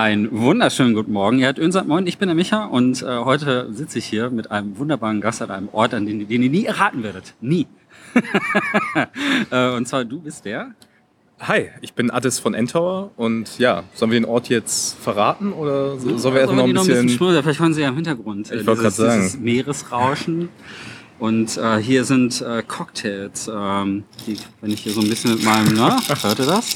Einen wunderschönen guten Morgen. Ihr habt Önsat Moin, ich bin der Micha und äh, heute sitze ich hier mit einem wunderbaren Gast an einem Ort, an den, den ihr nie erraten werdet. Nie. äh, und zwar du bist der? Hi, ich bin Addis von Endtower und ja, sollen wir den Ort jetzt verraten oder so, sollen wir erst noch ein bisschen... Noch ein bisschen Vielleicht hören Sie ja im Hintergrund ich äh, dieses, sagen. dieses Meeresrauschen. Und äh, hier sind äh, Cocktails, ähm, die, wenn ich hier so ein bisschen mit meinem, ne, hört ihr das?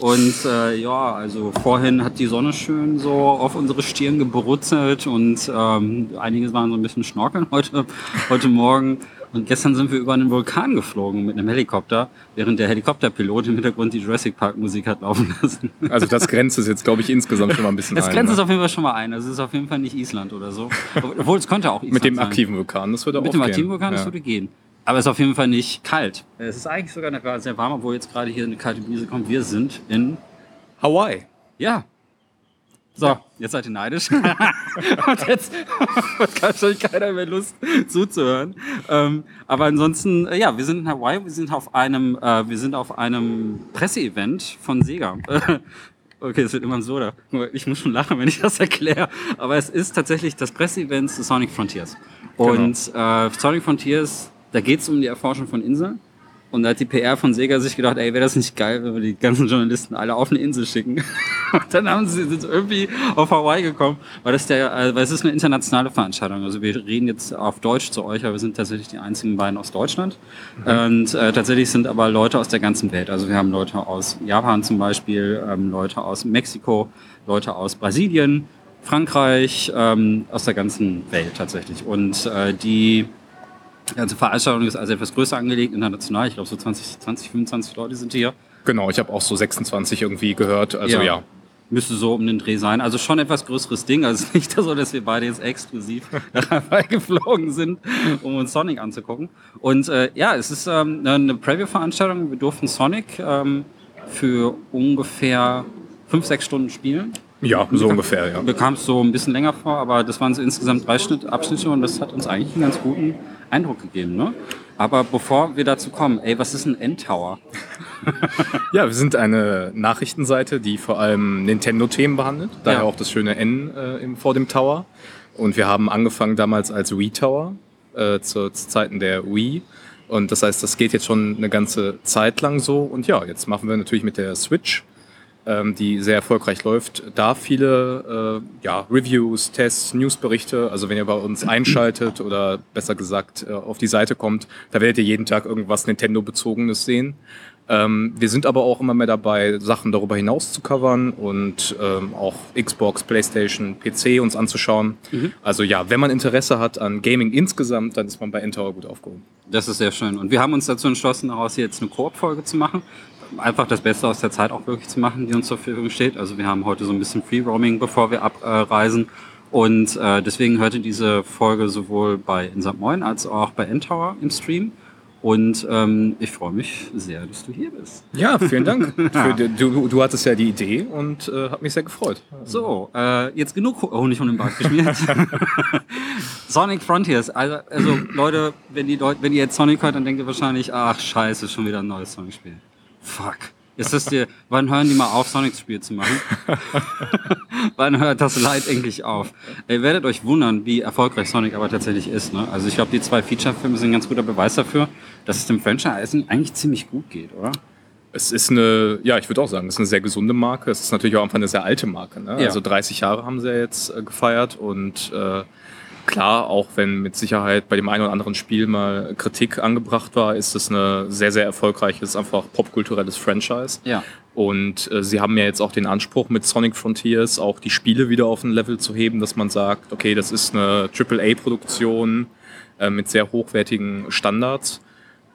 Und äh, ja, also vorhin hat die Sonne schön so auf unsere Stirn gebrutzelt und ähm, einige waren so ein bisschen schnorkeln heute, heute Morgen. Und gestern sind wir über einen Vulkan geflogen mit einem Helikopter, während der Helikopterpilot im Hintergrund die Jurassic Park Musik hat laufen lassen. Also das grenzt es jetzt, glaube ich, insgesamt schon mal ein bisschen das ein. Das grenzt ne? es auf jeden Fall schon mal ein. Also es ist auf jeden Fall nicht Island oder so. Obwohl es könnte auch Island Mit dem sein. aktiven Vulkan, das würde auch Mit dem gehen. aktiven Vulkan, das Ja. würde gehen. Aber es ist auf jeden Fall nicht kalt. Es ist eigentlich sogar sehr warm, obwohl jetzt gerade hier eine kalte Brise kommt. Wir sind in Hawaii. ja. So, jetzt seid ihr neidisch. Und jetzt hat wahrscheinlich keiner mehr Lust zuzuhören. Ähm, aber ansonsten, äh, ja, wir sind in Hawaii, wir sind auf einem, äh, wir sind auf einem Presseevent von Sega. Okay, es wird immer so, da. Ich muss schon lachen, wenn ich das erkläre. Aber es ist tatsächlich das Presseevent zu Sonic Frontiers. Und äh, Sonic Frontiers, da geht es um die Erforschung von Inseln. Und da hat die PR von Sega sich gedacht, ey, wäre das nicht geil, wenn wir die ganzen Journalisten alle auf eine Insel schicken. Und dann haben sie sind irgendwie auf Hawaii gekommen, weil das der, äh, weil es ist eine internationale Veranstaltung. Also wir reden jetzt auf Deutsch zu euch, aber wir sind tatsächlich die einzigen beiden aus Deutschland. Und äh, tatsächlich sind aber Leute aus der ganzen Welt. Also wir haben Leute aus Japan zum Beispiel, ähm, Leute aus Mexiko, Leute aus Brasilien, Frankreich, ähm, aus der ganzen Welt tatsächlich. Und äh, die ganze Veranstaltung ist also etwas größer angelegt, international. Ich glaube, so 20, 20, 25 Leute sind hier. Genau, ich habe auch so 26 irgendwie gehört. Also Ja. ja. Müsste so um den Dreh sein. Also schon etwas größeres Ding. Also nicht so, dass wir beide jetzt exklusiv Hawaii geflogen sind, um uns Sonic anzugucken. Und äh, ja, es ist ähm, eine Preview-Veranstaltung. Wir durften Sonic ähm, für ungefähr fünf, sechs Stunden spielen. Ja, so ungefähr, ja. Mir kam es so ein bisschen länger vor, aber das waren so insgesamt drei Schnitt, Abschnitte und das hat uns eigentlich einen ganz guten Eindruck gegeben. Ne? Aber bevor wir dazu kommen, ey, was ist ein Endtower? Ja, wir sind eine Nachrichtenseite, die vor allem Nintendo-Themen behandelt. Daher Ja. auch das schöne N äh, im, vor dem Tower. Und wir haben angefangen damals als Wii Tower, äh, zu, zu Zeiten der Wii. Und das heißt, das geht jetzt schon eine ganze Zeit lang so. Und ja, jetzt machen wir natürlich mit der Switch, ähm, die sehr erfolgreich läuft, da viele äh, ja, Reviews, Tests, Newsberichte. Also wenn ihr bei uns einschaltet oder besser gesagt äh, auf die Seite kommt, da werdet ihr jeden Tag irgendwas Nintendo-bezogenes sehen. Ähm, wir sind aber auch immer mehr dabei, Sachen darüber hinaus zu covern und ähm, auch Xbox, PlayStation, PC uns anzuschauen. Also ja, wenn man Interesse hat an Gaming insgesamt, dann ist man bei Endtower gut aufgehoben. Das ist sehr schön. Und wir haben uns dazu entschlossen, daraus jetzt eine Koop-Folge zu machen. Einfach das Beste aus der Zeit auch wirklich zu machen, die uns zur Verfügung steht. Also wir haben heute so ein bisschen Free-Roaming, bevor wir abreisen. Und äh, deswegen hört ihr diese Folge sowohl bei Insat Moin als auch bei Endtower im Stream. Und ähm, ich freue mich sehr, dass du hier bist. Ja, vielen Dank. Für, du, du hattest ja die Idee und äh, hat mich sehr gefreut. So, äh, jetzt genug Honig um den Bart geschmiert. Sonic Frontiers. Also, also Leute, wenn, die Leute, wenn ihr jetzt Sonic hört, dann denkt ihr wahrscheinlich, ach scheiße, schon wieder ein neues Sonic-Spiel. Fuck. Ist das dir, wann hören die mal auf, Sonic-Spiel zu machen? wann hört das Leid endlich auf? Ihr werdet euch wundern, wie erfolgreich Sonic aber tatsächlich ist. Ne? Also ich glaube, die zwei Feature-Filme sind ein ganz guter Beweis dafür, dass es dem Franchise eigentlich ziemlich gut geht, oder? Es ist eine, ja, ich würde auch sagen, es ist eine sehr gesunde Marke. Es ist natürlich auch einfach eine sehr alte Marke. Ne? Ja. Also 30 Jahre haben sie ja jetzt äh, gefeiert und äh, klar, auch wenn mit Sicherheit bei dem einen oder anderen Spiel mal Kritik angebracht war, ist es eine sehr, sehr erfolgreiches, einfach popkulturelles Franchise. Ja. Und äh, sie haben ja jetzt auch den Anspruch mit Sonic Frontiers auch die Spiele wieder auf ein Level zu heben, dass man sagt, okay, das ist eine AAA-Produktion äh, mit sehr hochwertigen Standards.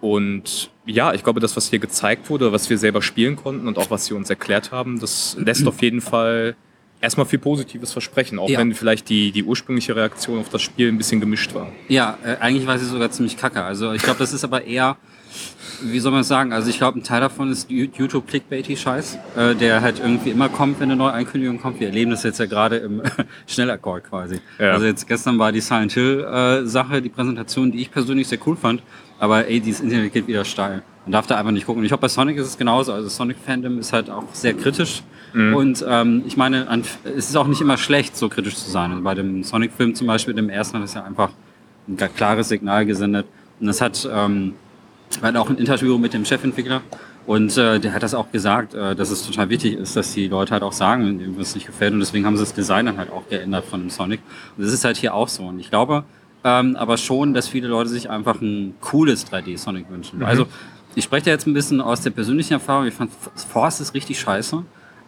Und ja, ich glaube, das, was hier gezeigt wurde, was wir selber spielen konnten und auch was sie uns erklärt haben, das lässt auf jeden Fall erstmal viel Positives versprechen, auch Ja. wenn vielleicht die, die ursprüngliche Reaktion auf das Spiel ein bisschen gemischt war. Ja, äh, eigentlich war sie sogar ziemlich kacke. Also ich glaube, das ist aber eher wie soll man es sagen? Also ich glaube, ein Teil davon ist YouTube Clickbaity Scheiß, äh, der halt irgendwie immer kommt, wenn eine neue Ankündigung kommt. Wir erleben das jetzt ja gerade im Schnellakkord quasi. Ja. Also jetzt gestern war die Silent Hill äh, Sache, die Präsentation, die ich persönlich sehr cool fand. Aber ey, dieses Internet geht wieder steil. Man darf da einfach nicht gucken. Und ich glaube, bei Sonic ist es genauso. Also Sonic Fandom ist halt auch sehr kritisch. Mhm. Und ähm, ich meine, es ist auch nicht immer schlecht, so kritisch zu sein. Also bei dem Sonic-Film zum Beispiel, dem ersten, hat es ja einfach ein klares Signal gesendet. Und das hat, ähm, hatten auch ein Interview mit dem Chefentwickler und äh, der hat das auch gesagt, äh, dass es total wichtig ist, dass die Leute halt auch sagen, wenn es nicht gefällt. Und deswegen haben sie das Design dann halt auch geändert von dem Sonic. Und das ist halt hier auch so. Und ich glaube ähm, aber schon, dass viele Leute sich einfach ein cooles 3D-Sonic wünschen. Mhm. Also ich spreche da jetzt ein bisschen aus der persönlichen Erfahrung. Ich fand Force ist richtig scheiße.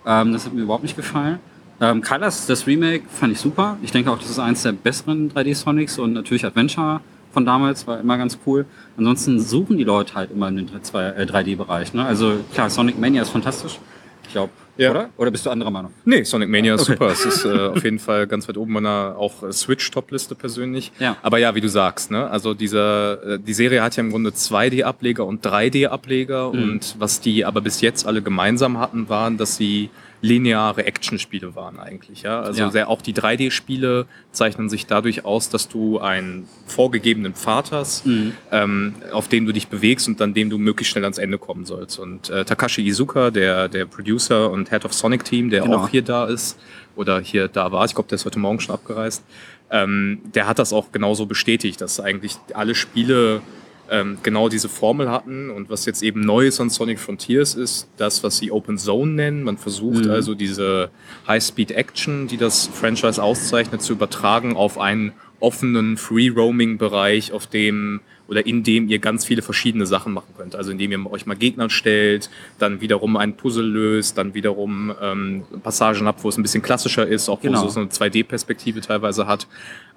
Ähm, das hat mir überhaupt nicht gefallen. Ähm, Colors, das Remake, fand ich super. Ich denke auch, das ist eins der besseren 3D-Sonics und natürlich Adventure von damals war immer ganz cool. Ansonsten suchen die Leute halt immer in den 3D-Bereich. Äh, ne? Also klar, Sonic Mania ist fantastisch. Ich glaube, ja. oder? Oder bist du anderer Meinung? Nee, Sonic Mania ist okay. super. Es ist äh, auf jeden Fall ganz weit oben meiner auch äh, Switch-Top-Liste persönlich. Ja. Aber ja, wie du sagst, ne? Also dieser, äh, die Serie hat ja im Grunde 2D-Ableger und 3D-Ableger. Mhm. Und was die aber bis jetzt alle gemeinsam hatten, waren, dass sie lineare Actionspiele waren eigentlich. Ja? Also ja. Sehr, auch die 3D-Spiele zeichnen sich dadurch aus, dass du einen vorgegebenen Pfad hast, mhm. ähm, auf dem du dich bewegst und an dem du möglichst schnell ans Ende kommen sollst. Und äh, Takashi Izuka, der, der Producer und Head of Sonic Team, der genau. auch hier da ist oder hier da war, ich glaube, der ist heute Morgen schon abgereist, ähm, der hat das auch genauso bestätigt, dass eigentlich alle Spiele ähm, genau diese Formel hatten. Und was jetzt eben neu ist an Sonic Frontiers ist das, was sie Open Zone nennen. Man versucht mhm. also diese High-Speed-Action, die das Franchise auszeichnet, zu übertragen auf einen offenen Free-Roaming-Bereich, auf dem oder indem ihr ganz viele verschiedene Sachen machen könnt. Also indem ihr euch mal Gegner stellt, dann wiederum ein Puzzle löst, dann wiederum ähm, Passagen habt, wo es ein bisschen klassischer ist, auch genau. wo es so eine 2D-Perspektive teilweise hat.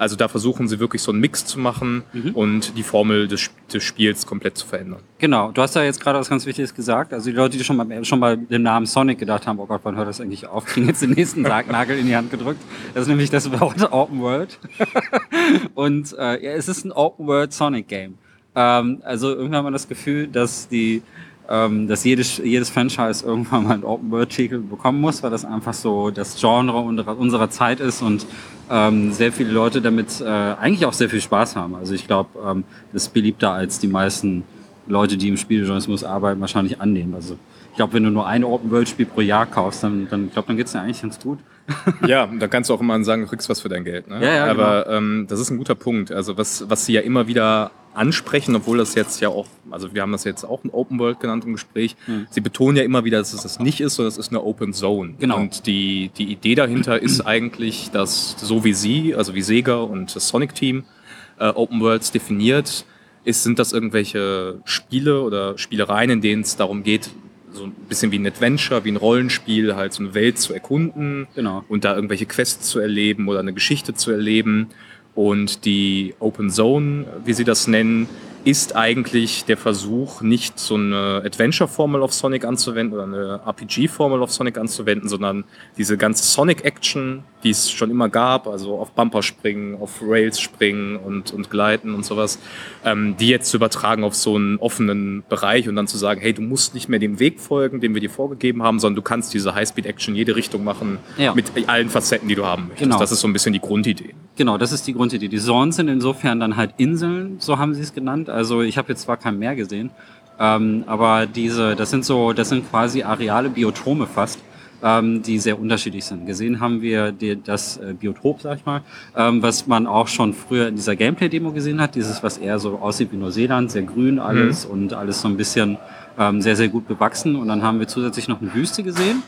Also da versuchen sie wirklich so einen Mix zu machen mhm. und die Formel des, des, Spiels komplett zu verändern. Genau, du hast da jetzt gerade was ganz Wichtiges gesagt. Also die Leute, die schon mal, schon mal den Namen Sonic gedacht haben, oh Gott, wann hört das eigentlich auf, kriegen jetzt den nächsten Sargnagel in die Hand gedrückt. Das ist nämlich das Wort Open World. und äh, ja, es ist ein Open World Sonic Game. Ähm, also irgendwann hat man das Gefühl, dass die ähm, dass jedes, jedes Franchise irgendwann mal ein Open-World-Titel bekommen muss, weil das einfach so das Genre unserer, unserer Zeit ist und ähm, sehr viele Leute damit äh, eigentlich auch sehr viel Spaß haben. Also ich glaube, ähm, das ist beliebter als die meisten Leute, die im Spieljournalismus arbeiten, wahrscheinlich annehmen. Also ich glaube, wenn du nur ein Open-World-Spiel pro Jahr kaufst, dann, dann glaube dann geht's dir eigentlich ganz gut. ja, da kannst du auch immer sagen, du kriegst was für dein Geld. Ne? Ja, ja, Aber genau. ähm, das ist ein guter Punkt. Also was, was sie ja immer wieder ansprechen, obwohl das jetzt ja auch, also wir haben das jetzt auch ein Open World genannt im Gespräch. Mhm. Sie betonen ja immer wieder, dass es das nicht ist, sondern es ist eine Open Zone. Genau. Und die, die Idee dahinter ist eigentlich, dass so wie Sie, also wie Sega und das Sonic Team äh, Open Worlds definiert, ist, sind das irgendwelche Spiele oder Spielereien, in denen es darum geht, so ein bisschen wie ein Adventure, wie ein Rollenspiel, halt so eine Welt zu erkunden genau. und da irgendwelche Quests zu erleben oder eine Geschichte zu erleben. Und die Open Zone, wie sie das nennen, ist eigentlich der Versuch, nicht so eine Adventure-Formel auf Sonic anzuwenden oder eine RPG-Formel auf Sonic anzuwenden, sondern diese ganze Sonic-Action, die es schon immer gab, also auf Bumper springen, auf Rails springen und, und gleiten und sowas, ähm, die jetzt zu übertragen auf so einen offenen Bereich und dann zu sagen, hey, du musst nicht mehr dem Weg folgen, den wir dir vorgegeben haben, sondern du kannst diese High-Speed-Action jede Richtung machen ja. mit allen Facetten, die du haben möchtest. Genau. Das ist so ein bisschen die Grundidee. Genau, das ist die Grundidee. Die Zones sind insofern dann halt Inseln, so haben sie es genannt. Also ich habe jetzt zwar kein Meer gesehen, ähm, aber diese, das sind so, das sind quasi areale Biotome fast ähm, die sehr unterschiedlich sind. Gesehen haben wir die, das äh, Biotop, sag ich mal, ähm, was man auch schon früher in dieser Gameplay-Demo gesehen hat. Dieses, was eher so aussieht wie Neuseeland, sehr grün alles mhm. und alles so ein bisschen ähm, sehr, sehr gut bewachsen. Und dann haben wir zusätzlich noch eine Wüste gesehen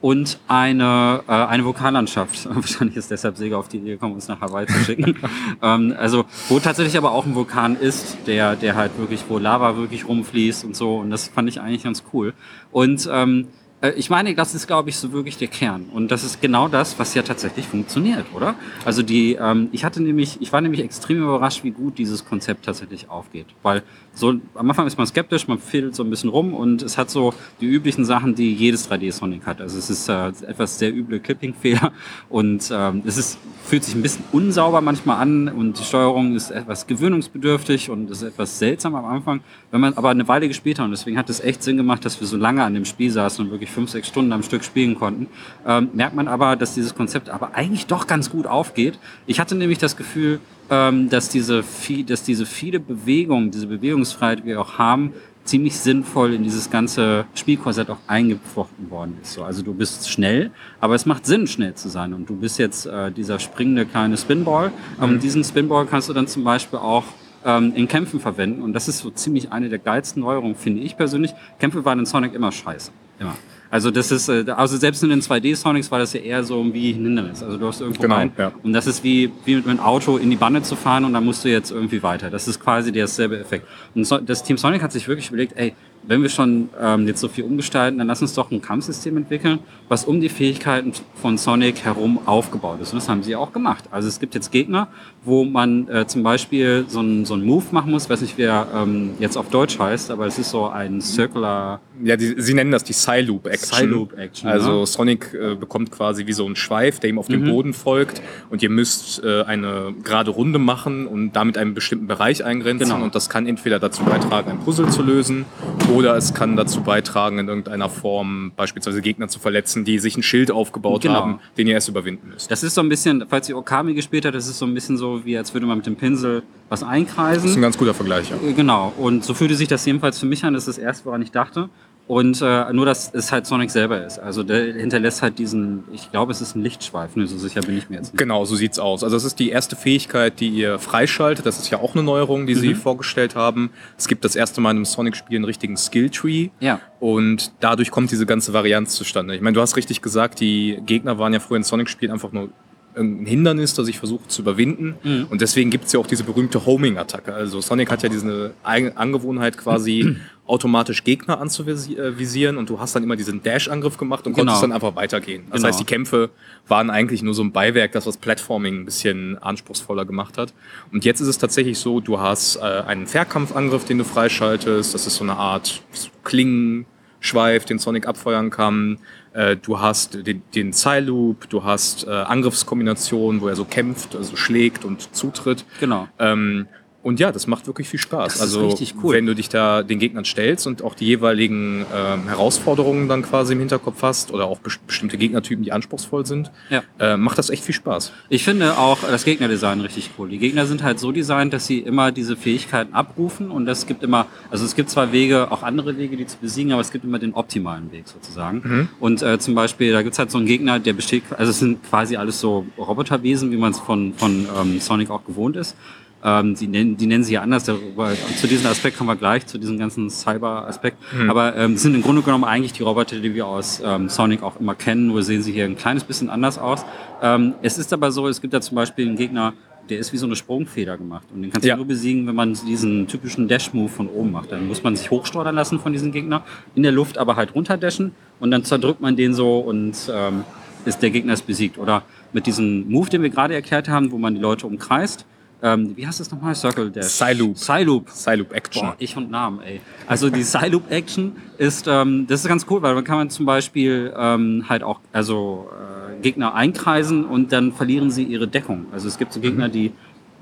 und eine, äh, eine Vulkanlandschaft. Wahrscheinlich ist deshalb Sega auf die Idee gekommen, uns nach Hawaii zu schicken. ähm, also, wo tatsächlich aber auch ein Vulkan ist, der, der halt wirklich, wo Lava wirklich rumfließt und so. Und das fand ich eigentlich ganz cool. Und ähm, äh, ich meine, das ist, glaube ich, so wirklich der Kern. Und das ist genau das, was ja tatsächlich funktioniert, oder? Also die, ähm, ich hatte nämlich, ich war nämlich extrem überrascht, wie gut dieses Konzept tatsächlich aufgeht. Weil so am Anfang ist man skeptisch, man fehlt so ein bisschen rum und es hat so die üblichen Sachen, die jedes 3D Sonic hat. Also es ist äh, etwas sehr üble Clipping-Fehler und ähm, es ist fühlt sich ein bisschen unsauber manchmal an und die Steuerung ist etwas gewöhnungsbedürftig und ist etwas seltsam am Anfang. Wenn man aber eine Weile gespielt hat und deswegen hat es echt Sinn gemacht, dass wir so lange an dem Spiel saßen und wirklich fünf, sechs Stunden am Stück spielen konnten, ähm, merkt man aber, dass dieses Konzept aber eigentlich doch ganz gut aufgeht. Ich hatte nämlich das Gefühl, ähm, dass, diese, dass diese viele Bewegungen, diese Bewegungsfreiheit, die wir auch haben, ziemlich sinnvoll in dieses ganze Spielkorsett auch eingeflochten worden ist. So, also du bist schnell, aber es macht Sinn, schnell zu sein. Und du bist jetzt äh, dieser springende kleine Spinball. Mhm. Und diesen Spinball kannst du dann zum Beispiel auch ähm, in Kämpfen verwenden. Und das ist so ziemlich eine der geilsten Neuerungen, finde ich persönlich. Kämpfe waren in Sonic immer scheiße. Immer. Also das ist, äh, also selbst in den 2D-Sonics war das ja eher so wie ein Hindernis. Also du hast irgendwo genau, rein ja. und das ist wie, wie mit einem Auto in die Bande zu fahren und dann musst du jetzt irgendwie weiter. Das ist quasi derselbe Effekt. Und das Team Sonic hat sich wirklich überlegt, ey, wenn wir schon ähm, jetzt so viel umgestalten, dann lass uns doch ein Kampfsystem entwickeln, was um die Fähigkeiten von Sonic herum aufgebaut ist. Und das haben sie auch gemacht. Also es gibt jetzt Gegner, wo man äh, zum Beispiel so einen so Move machen muss, weiß nicht, wer ähm, jetzt auf Deutsch heißt, aber es ist so ein Circular... Ja, die, sie nennen das die Psy-Loop-Action. Psy-Loop-Action, Also ja. Sonic äh, bekommt quasi wie so einen Schweif, der ihm auf mhm. dem Boden folgt und ihr müsst äh, eine gerade Runde machen und damit einen bestimmten Bereich eingrenzen genau. und das kann entweder dazu beitragen, ein Puzzle zu lösen oder es kann dazu beitragen, in irgendeiner Form beispielsweise Gegner zu verletzen, die sich ein Schild aufgebaut genau. haben, den ihr erst überwinden müsst. Das ist so ein bisschen, falls ihr Okami gespielt habt, das ist so ein bisschen so, wie als würde man mit dem Pinsel was einkreisen. Das ist ein ganz guter Vergleich, ja. Genau. Und so fühlte sich das jedenfalls für mich an. Das ist das erste, woran ich dachte. Und äh, nur, dass es halt Sonic selber ist. Also der hinterlässt halt diesen, ich glaube, es ist ein Lichtschweif, ne, so sicher bin ich mir jetzt nicht. Genau, so sieht's aus. Also das ist die erste Fähigkeit, die ihr freischaltet. Das ist ja auch eine Neuerung, die mhm. sie vorgestellt haben. Es gibt das erste Mal in einem Sonic-Spiel einen richtigen Skilltree. Ja. Und dadurch kommt diese ganze Varianz zustande. Ich meine, du hast richtig gesagt, die Gegner waren ja früher in Sonic-Spielen einfach nur ein Hindernis, das ich versuche zu überwinden. Mhm. Und deswegen gibt es ja auch diese berühmte Homing-Attacke. Also Sonic hat ja diese Angewohnheit quasi automatisch Gegner anzuvisieren und du hast dann immer diesen Dash-Angriff gemacht und genau. konntest dann einfach weitergehen. Das genau. heißt, die Kämpfe waren eigentlich nur so ein Beiwerk, das was Platforming ein bisschen anspruchsvoller gemacht hat. Und jetzt ist es tatsächlich so, du hast äh, einen Fernkampfangriff, den du freischaltest. Das ist so eine Art Klingenschweif, den Sonic abfeuern kann. Äh, du hast den, den Loop, du hast äh, Angriffskombinationen, wo er so kämpft, also schlägt und zutritt. Genau. Ähm, und ja, das macht wirklich viel Spaß. Das also cool. wenn du dich da den Gegnern stellst und auch die jeweiligen ähm, Herausforderungen dann quasi im Hinterkopf hast oder auch best bestimmte Gegnertypen, die anspruchsvoll sind, ja. äh, macht das echt viel Spaß. Ich finde auch das Gegnerdesign richtig cool. Die Gegner sind halt so designt, dass sie immer diese Fähigkeiten abrufen und es gibt immer, also es gibt zwei Wege, auch andere Wege, die zu besiegen, aber es gibt immer den optimalen Weg sozusagen. Mhm. Und äh, zum Beispiel, da gibt's halt so einen Gegner, der besteht, also es sind quasi alles so Roboterwesen, wie man es von, von ähm, Sonic auch gewohnt ist. Ähm, die, nennen, die nennen sie ja anders. Darüber, zu diesem Aspekt kommen wir gleich, zu diesem ganzen Cyber-Aspekt. Mhm. Aber ähm, sind im Grunde genommen eigentlich die Roboter, die wir aus ähm, Sonic auch immer kennen, nur sehen sie hier ein kleines bisschen anders aus. Ähm, es ist aber so, es gibt da zum Beispiel einen Gegner, der ist wie so eine Sprungfeder gemacht. Und den kannst du ja. nur besiegen, wenn man diesen typischen Dash-Move von oben macht. Dann muss man sich hochsteuern lassen von diesem Gegner, in der Luft aber halt runterdashen und dann zerdrückt man den so und ähm, ist der Gegner ist besiegt. Oder mit diesem Move, den wir gerade erklärt haben, wo man die Leute umkreist, ähm, wie heißt das nochmal? Circle Dash. Psyloop. Psyloop. Psyloop Action. Boah, ich und Namen, ey. Also die Psyloop Action ist, ähm, das ist ganz cool, weil dann kann man zum Beispiel ähm, halt auch, also äh, Gegner einkreisen und dann verlieren sie ihre Deckung. Also es gibt so Gegner, mhm. die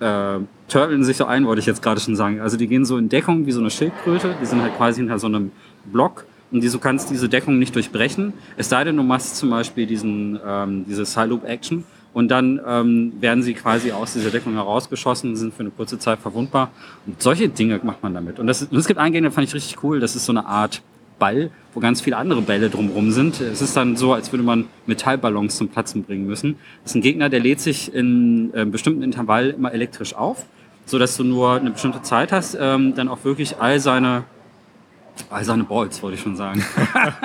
äh, turteln sich so ein, wollte ich jetzt gerade schon sagen. Also die gehen so in Deckung wie so eine Schildkröte, die sind halt quasi hinter so einem Block und die, du kannst diese Deckung nicht durchbrechen. Es sei denn, du machst zum Beispiel diesen, ähm, diese Psyloop Action und dann ähm, werden sie quasi aus dieser Deckung herausgeschossen, sind für eine kurze Zeit verwundbar. Und solche Dinge macht man damit. Und, das, und es gibt einen Gegner, fand ich richtig cool. Das ist so eine Art Ball, wo ganz viele andere Bälle drumherum sind. Es ist dann so, als würde man Metallballons zum Platzen bringen müssen. Das ist ein Gegner, der lädt sich in einem bestimmten Intervall immer elektrisch auf, so dass du nur eine bestimmte Zeit hast, ähm, dann auch wirklich all seine All seine Balls, wollte ich schon sagen.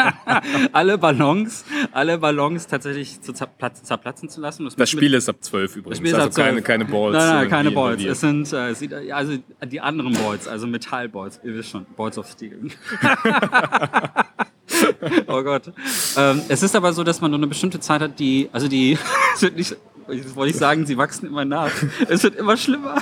alle Ballons, alle Ballons tatsächlich zu zerplatzen zu lassen. Das, das Spiel ist ab 12 übrigens. Das Spiel ist also ab 12. keine, keine Balls. Nein, nein, keine Balls. Es sind äh, also die anderen Balls, also Metallballs. Ihr wisst schon, Balls of Steel. oh Gott. Ähm, es ist aber so, dass man nur eine bestimmte Zeit hat, die, also die, es wird nicht, wollte ich sagen, sie wachsen immer nach. Es wird immer schlimmer.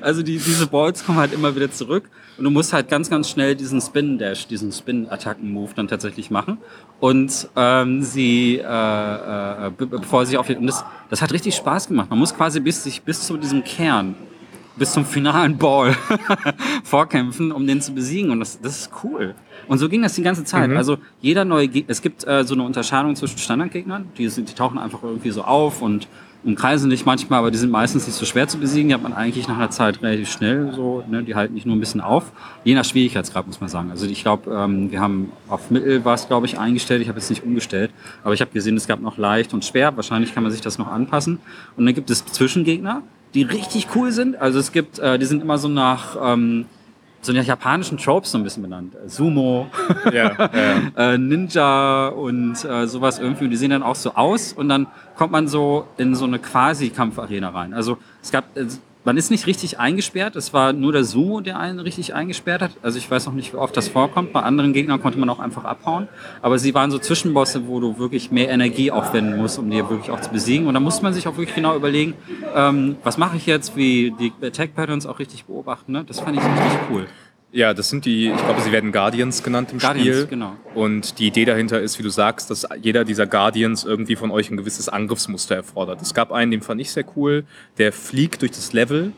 Also die, diese Balls kommen halt immer wieder zurück und du musst halt ganz, ganz schnell diesen Spin-Dash, diesen Spin-Attacken-Move dann tatsächlich machen. Und ähm, sie, äh, äh, be bevor sie auf und das, das hat richtig Spaß gemacht. Man muss quasi bis sich bis zu diesem Kern, bis zum finalen Ball vorkämpfen, um den zu besiegen. Und das, das ist cool. Und so ging das die ganze Zeit. Mhm. Also jeder neue Gegner, es gibt äh, so eine Unterscheidung zwischen Standardgegnern, die, die tauchen einfach irgendwie so auf und umkreisen dich manchmal, aber die sind meistens nicht so schwer zu besiegen. Die hat man eigentlich nach einer Zeit relativ schnell so, ne? die halten nicht nur ein bisschen auf. Je nach Schwierigkeitsgrad muss man sagen. Also ich glaube, ähm, wir haben auf Mittel war es, glaube ich, eingestellt. Ich habe jetzt nicht umgestellt, aber ich habe gesehen, es gab noch leicht und schwer. Wahrscheinlich kann man sich das noch anpassen. Und dann gibt es Zwischengegner, die richtig cool sind. Also es gibt, äh, die sind immer so nach ähm, so einer japanischen Tropes so ein bisschen benannt. Äh, Sumo, Ja, ja. äh, Ninja und äh, sowas irgendwie. Und die sehen dann auch so aus und dann kommt man so in so eine Quasi-Kampfarena rein. Also es gab, man ist nicht richtig eingesperrt. Es war nur der Sumo, der einen richtig eingesperrt hat. Also ich weiß noch nicht, wie oft das vorkommt. Bei anderen Gegnern konnte man auch einfach abhauen. Aber sie waren so Zwischenbosse, wo du wirklich mehr Energie aufwenden musst, um die wirklich auch zu besiegen. Und da musste man sich auch wirklich genau überlegen, ähm, was mache ich jetzt, wie die Attack-Patterns auch richtig beobachten. Ne? Das fand ich richtig cool. Ja, das sind die, ich glaube, sie werden Guardians genannt im Guardians, Spiel. genau. Und die Idee dahinter ist, wie du sagst, dass jeder dieser Guardians irgendwie von euch ein gewisses Angriffsmuster erfordert. Es gab einen, den fand ich sehr cool, der fliegt durch das Level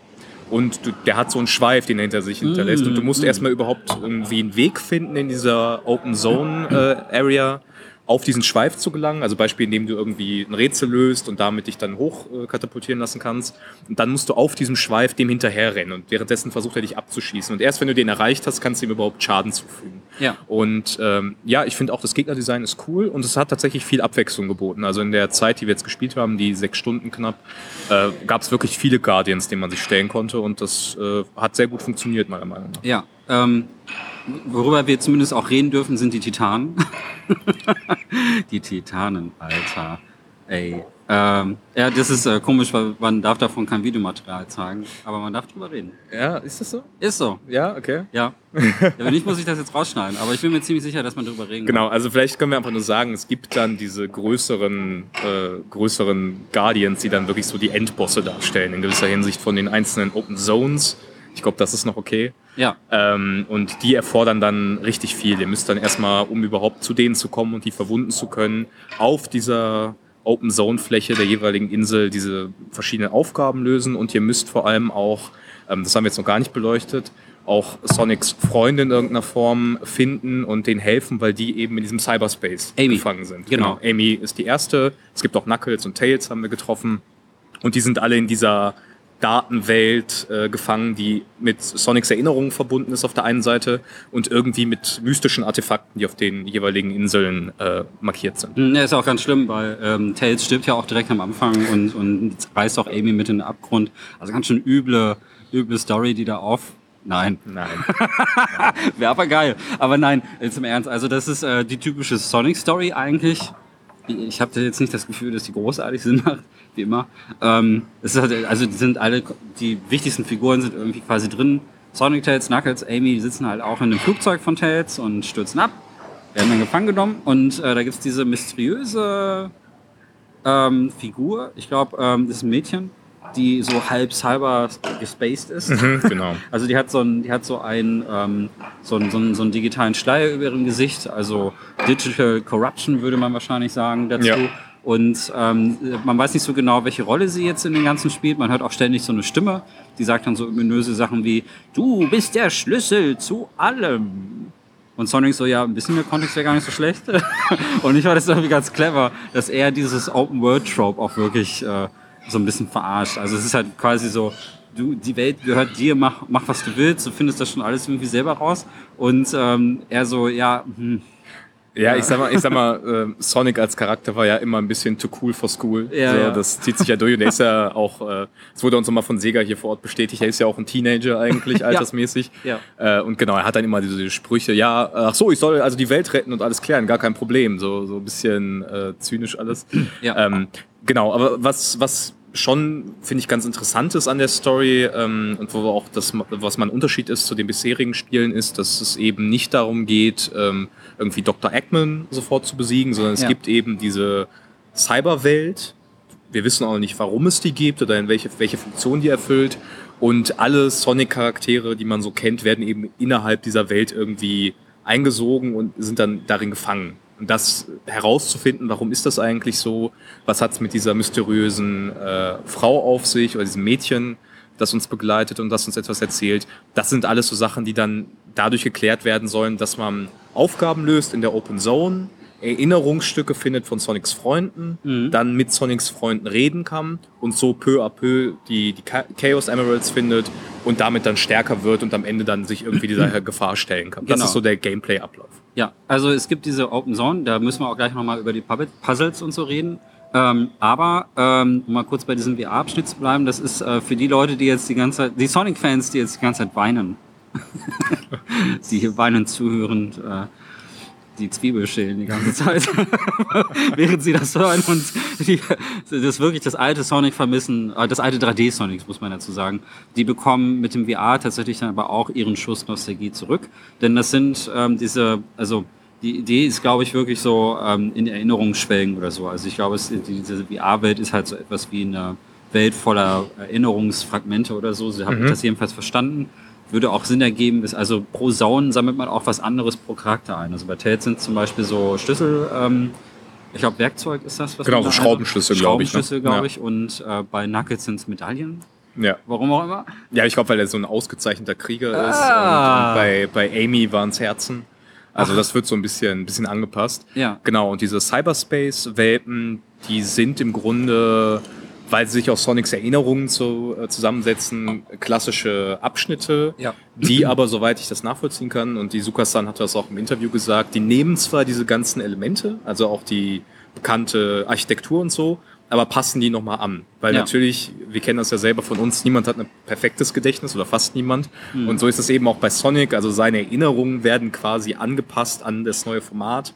und der hat so einen Schweif, den er hinter sich hinterlässt. Und du musst erstmal überhaupt irgendwie einen Weg finden in dieser Open Zone äh, Area auf diesen Schweif zu gelangen. Also Beispiel, indem du irgendwie ein Rätsel löst und damit dich dann hoch äh, katapultieren lassen kannst. Und dann musst du auf diesem Schweif dem hinterherrennen und währenddessen versucht er dich abzuschießen. Und erst wenn du den erreicht hast, kannst du ihm überhaupt Schaden zufügen. Ja. Und ähm, ja, ich finde auch das Gegnerdesign ist cool und es hat tatsächlich viel Abwechslung geboten. Also in der Zeit, die wir jetzt gespielt haben, die sechs Stunden knapp, äh, gab es wirklich viele Guardians, denen man sich stellen konnte und das äh, hat sehr gut funktioniert, meiner Meinung nach. Ja, ähm, worüber wir zumindest auch reden dürfen, sind die Titanen. die Titanen, Alter. Ey. Ähm, ja, das ist äh, komisch, weil man darf davon kein Videomaterial zeigen, aber man darf drüber reden. Ja, ist das so? Ist so, Ja, okay. ja. ja wenn nicht, muss ich das jetzt rausschneiden, aber ich bin mir ziemlich sicher, dass man drüber reden Genau, also vielleicht können wir einfach nur sagen, es gibt dann diese größeren, äh, größeren Guardians, die dann wirklich so die Endbosse darstellen, in gewisser Hinsicht von den einzelnen Open Zones. Ich glaube, das ist noch okay. Ja, Ähm, und die erfordern dann richtig viel. Ihr müsst dann erstmal, um überhaupt zu denen zu kommen und die verwunden zu können, auf dieser Open Zone Fläche der jeweiligen Insel diese verschiedenen Aufgaben lösen und ihr müsst vor allem auch, ähm, das haben wir jetzt noch gar nicht beleuchtet, auch Sonics Freunde in irgendeiner Form finden und denen helfen, weil die eben in diesem Cyberspace Amy. gefangen sind. Genau. Amy ist die erste. Es gibt auch Knuckles und Tails haben wir getroffen. Und die sind alle in dieser Datenwelt äh, gefangen, die mit Sonics Erinnerungen verbunden ist auf der einen Seite und irgendwie mit mystischen Artefakten, die auf den jeweiligen Inseln äh, markiert sind. Ja, ist auch ganz schlimm, weil ähm, Tails stirbt ja auch direkt am Anfang und, und reißt auch Amy mit in den Abgrund. Also ganz schön üble, üble Story, die da auf. Nein, Nein. wäre aber geil. Aber nein, jetzt im Ernst. Also das ist äh, die typische Sonic-Story eigentlich. Ich habe jetzt nicht das Gefühl, dass die großartig Sinn macht, wie immer. Ähm, es ist halt, also sind alle, die wichtigsten Figuren sind irgendwie quasi drin. Sonic, Tails, Knuckles, Amy, sitzen halt auch in dem Flugzeug von Tails und stürzen ab. Werden dann gefangen genommen und äh, da gibt's diese mysteriöse ähm, Figur, ich glaube, ähm, das ist ein Mädchen, die so halb cyber gespaced ist. Mhm, genau. Also die hat so ein, die hat so einen, ähm, so einen, so einen, so einen digitalen Schleier über ihrem Gesicht, also Digital Corruption würde man wahrscheinlich sagen dazu. Ja. Und ähm, man weiß nicht so genau, welche Rolle sie jetzt in dem Ganzen spielt. Man hört auch ständig so eine Stimme, die sagt dann so ominöse Sachen wie, du bist der Schlüssel zu allem. Und Sonic so, ja, ein bisschen mehr Kontext wäre gar nicht so schlecht. und ich war das irgendwie ganz clever, dass er dieses Open-World-Trope auch wirklich äh, so ein bisschen verarscht. Also es ist halt quasi so, du, die Welt gehört dir, mach, mach was du willst, du findest das schon alles irgendwie selber raus. Und ähm, er so, ja, hm, Ja, ich sag mal, ich sag mal äh, Sonic als Charakter war ja immer ein bisschen too cool for school. Ja, so, ja. Das zieht sich ja durch und er ist ja auch, äh, es wurde uns nochmal von Sega hier vor Ort bestätigt, er ist ja auch ein Teenager eigentlich, altersmäßig. Ja. Äh, und genau, er hat dann immer diese Sprüche, ja, ach so, ich soll also die Welt retten und alles klären, gar kein Problem. So, so ein bisschen äh, zynisch alles. Ja. Ähm, genau, aber was, was schon, finde ich, ganz interessant ist an der Story ähm, und wo auch das, was mein Unterschied ist zu den bisherigen Spielen, ist, dass es eben nicht darum geht, ähm, irgendwie Dr. Eggman sofort zu besiegen, sondern es Ja. gibt eben diese Cyberwelt, wir wissen auch nicht, warum es die gibt oder in welche, welche Funktion die erfüllt. Und alle Sonic-Charaktere, die man so kennt, werden eben innerhalb dieser Welt irgendwie eingesogen und sind dann darin gefangen. Und das herauszufinden, warum ist das eigentlich so, was hat es mit dieser mysteriösen äh, Frau auf sich oder diesem Mädchen, das uns begleitet und das uns etwas erzählt, das sind alles so Sachen, die dann dadurch geklärt werden sollen, dass man Aufgaben löst in der Open Zone, Erinnerungsstücke findet von Sonics Freunden, Mhm. dann mit Sonics Freunden reden kann und so peu à peu die, die Cha- Chaos Emeralds findet und damit dann stärker wird und am Ende dann sich irgendwie dieser Gefahr stellen kann. Das Genau. ist so der Gameplay-Ablauf. Ja, also es gibt diese Open Zone, da müssen wir auch gleich nochmal über die Puzzles und so reden. Ähm, aber ähm, um mal kurz bei diesem VR-Abschnitt zu bleiben, das ist äh, für die Leute, die jetzt die ganze Zeit, die Sonic-Fans, die jetzt die ganze Zeit weinen, die hier weinend zuhörend äh, die Zwiebel schälen die ganze Zeit, während sie das hören und die, das wirklich das alte Sonic vermissen, äh, das alte 3D-Sonic, muss man dazu sagen. Die bekommen mit dem VR tatsächlich dann aber auch ihren Schuss Nostalgie zurück, denn das sind ähm, diese, also die Idee ist, glaube ich, wirklich so ähm, in Erinnerung schwelgen oder so. Also ich glaube, es, diese VR-Welt ist halt so etwas wie eine Welt voller Erinnerungsfragmente oder so. So habe ich das jedenfalls verstanden. Würde auch Sinn ergeben, ist also pro Saunen sammelt man auch was anderes pro Charakter ein. Also bei Tails sind zum Beispiel so Schlüssel, ähm, ich glaube Werkzeug ist das, was Genau, so Schraubenschlüssel, glaube ich, ne? Schraubenschlüssel, glaube Ja. ich. Und äh, bei Knuckles sind es Medaillen, Ja. warum auch immer. Ja, ich glaube, weil er so ein ausgezeichneter Krieger ist. Ah. Und, und bei, bei Amy waren es Herzen. Also das wird so ein bisschen, ein bisschen angepasst. Ja. Genau, und diese Cyberspace-Welten, die sind im Grunde, weil sie sich aus Sonics Erinnerungen zu, äh, zusammensetzen, klassische Abschnitte, Ja. die aber, soweit ich das nachvollziehen kann, und die Sukasan hat das auch im Interview gesagt, die nehmen zwar diese ganzen Elemente, also auch die bekannte Architektur und so, aber passen die nochmal an. Weil Ja. natürlich, wir kennen das ja selber von uns, niemand hat ein perfektes Gedächtnis oder fast niemand. Und so ist es eben auch bei Sonic. Also seine Erinnerungen werden quasi angepasst an das neue Format.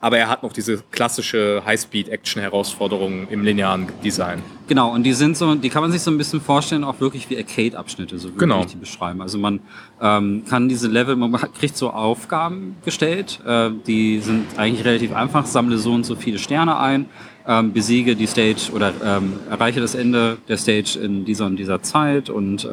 Aber er hat noch diese klassische High-Speed-Action-Herausforderung im linearen Design. Genau, und die sind so, die kann man sich so ein bisschen vorstellen, auch wirklich wie Arcade-Abschnitte, so würde Genau. ich die beschreiben. Also man ähm, kann diese Level, man kriegt so Aufgaben gestellt, äh, die sind eigentlich relativ einfach, sammle so und so viele Sterne ein, ähm, besiege die Stage oder ähm, erreiche das Ende der Stage in dieser und dieser Zeit und äh,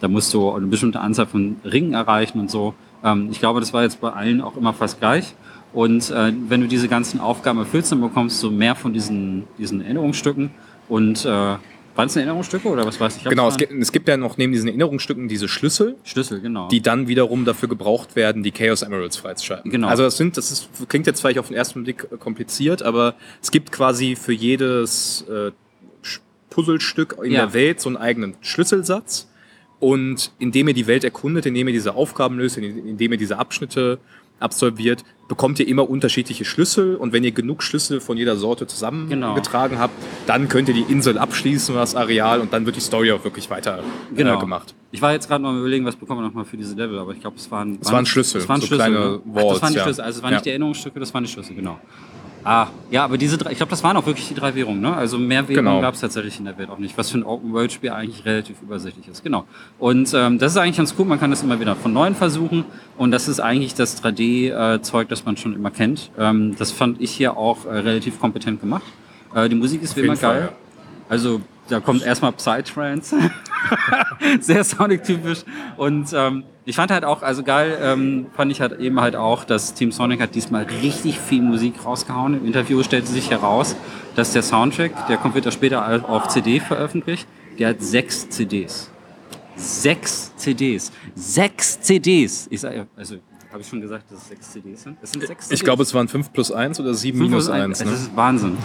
da musst du eine bestimmte Anzahl von Ringen erreichen und so. Ähm, ich glaube, das war jetzt bei allen auch immer fast gleich. Und äh, wenn du diese ganzen Aufgaben erfüllst, dann bekommst du mehr von diesen, diesen Erinnerungsstücken. Und äh, waren es Erinnerungsstücke oder was weiß ich? Genau, es gibt, es gibt ja noch neben diesen Erinnerungsstücken diese Schlüssel, Schlüssel, genau. die dann wiederum dafür gebraucht werden, die Chaos Emeralds freizuschalten. Genau. Also das sind, das ist, klingt jetzt vielleicht auf den ersten Blick äh, kompliziert, aber es gibt quasi für jedes äh, Puzzlestück in Ja. der Welt so einen eigenen Schlüsselsatz. Und indem ihr die Welt erkundet, indem ihr diese Aufgaben löst, indem ihr diese Abschnitte absolviert, bekommt ihr immer unterschiedliche Schlüssel. Und wenn ihr genug Schlüssel von jeder Sorte zusammengetragen habt, dann könnt ihr die Insel abschließen, das Areal, und dann wird die Story auch wirklich weiter genau. äh, gemacht. Ich war jetzt gerade noch überlegen, was bekommen wir nochmal für diese Level, aber ich glaube, es waren, Es waren Schlüssel, Es waren so Schlüssel, kleine ne? Ach, das Walls, waren die ja. Schlüssel, also es waren Ja. nicht die Erinnerungsstücke, das waren die Schlüssel, genau. Ah, ja, aber diese drei, ich glaube, das waren auch wirklich die drei Währungen, ne? Also mehr Währungen Genau. gab es tatsächlich in der Welt auch nicht, was für ein Open-World-Spiel eigentlich relativ übersichtlich ist, genau. Und ähm, das ist eigentlich ganz cool, man kann das immer wieder von Neuem versuchen und das ist eigentlich das 3D-Zeug, das man schon immer kennt. Ähm, das fand ich hier auch äh, relativ kompetent gemacht. Äh, die Musik ist wie jeden immer Fall, geil. ja. Also da kommt erstmal Psytrance, sehr Sonic-typisch. Und ähm, ich fand halt auch, also geil, ähm, fand ich halt eben halt auch, dass Team Sonic hat diesmal richtig viel Musik rausgehauen. Im Interview stellte sich heraus, dass der Soundtrack, der kommt wird ja später auf CD veröffentlicht, der hat sechs CDs. Sechs CDs. Sechs CDs. Ich sag, also habe ich schon gesagt, dass es sechs CDs sind? Es sind sechs CDs. Ich glaube, es waren 5 plus 1 oder 7 Fünf minus plus ein. 1. Es Ne? ist Wahnsinn.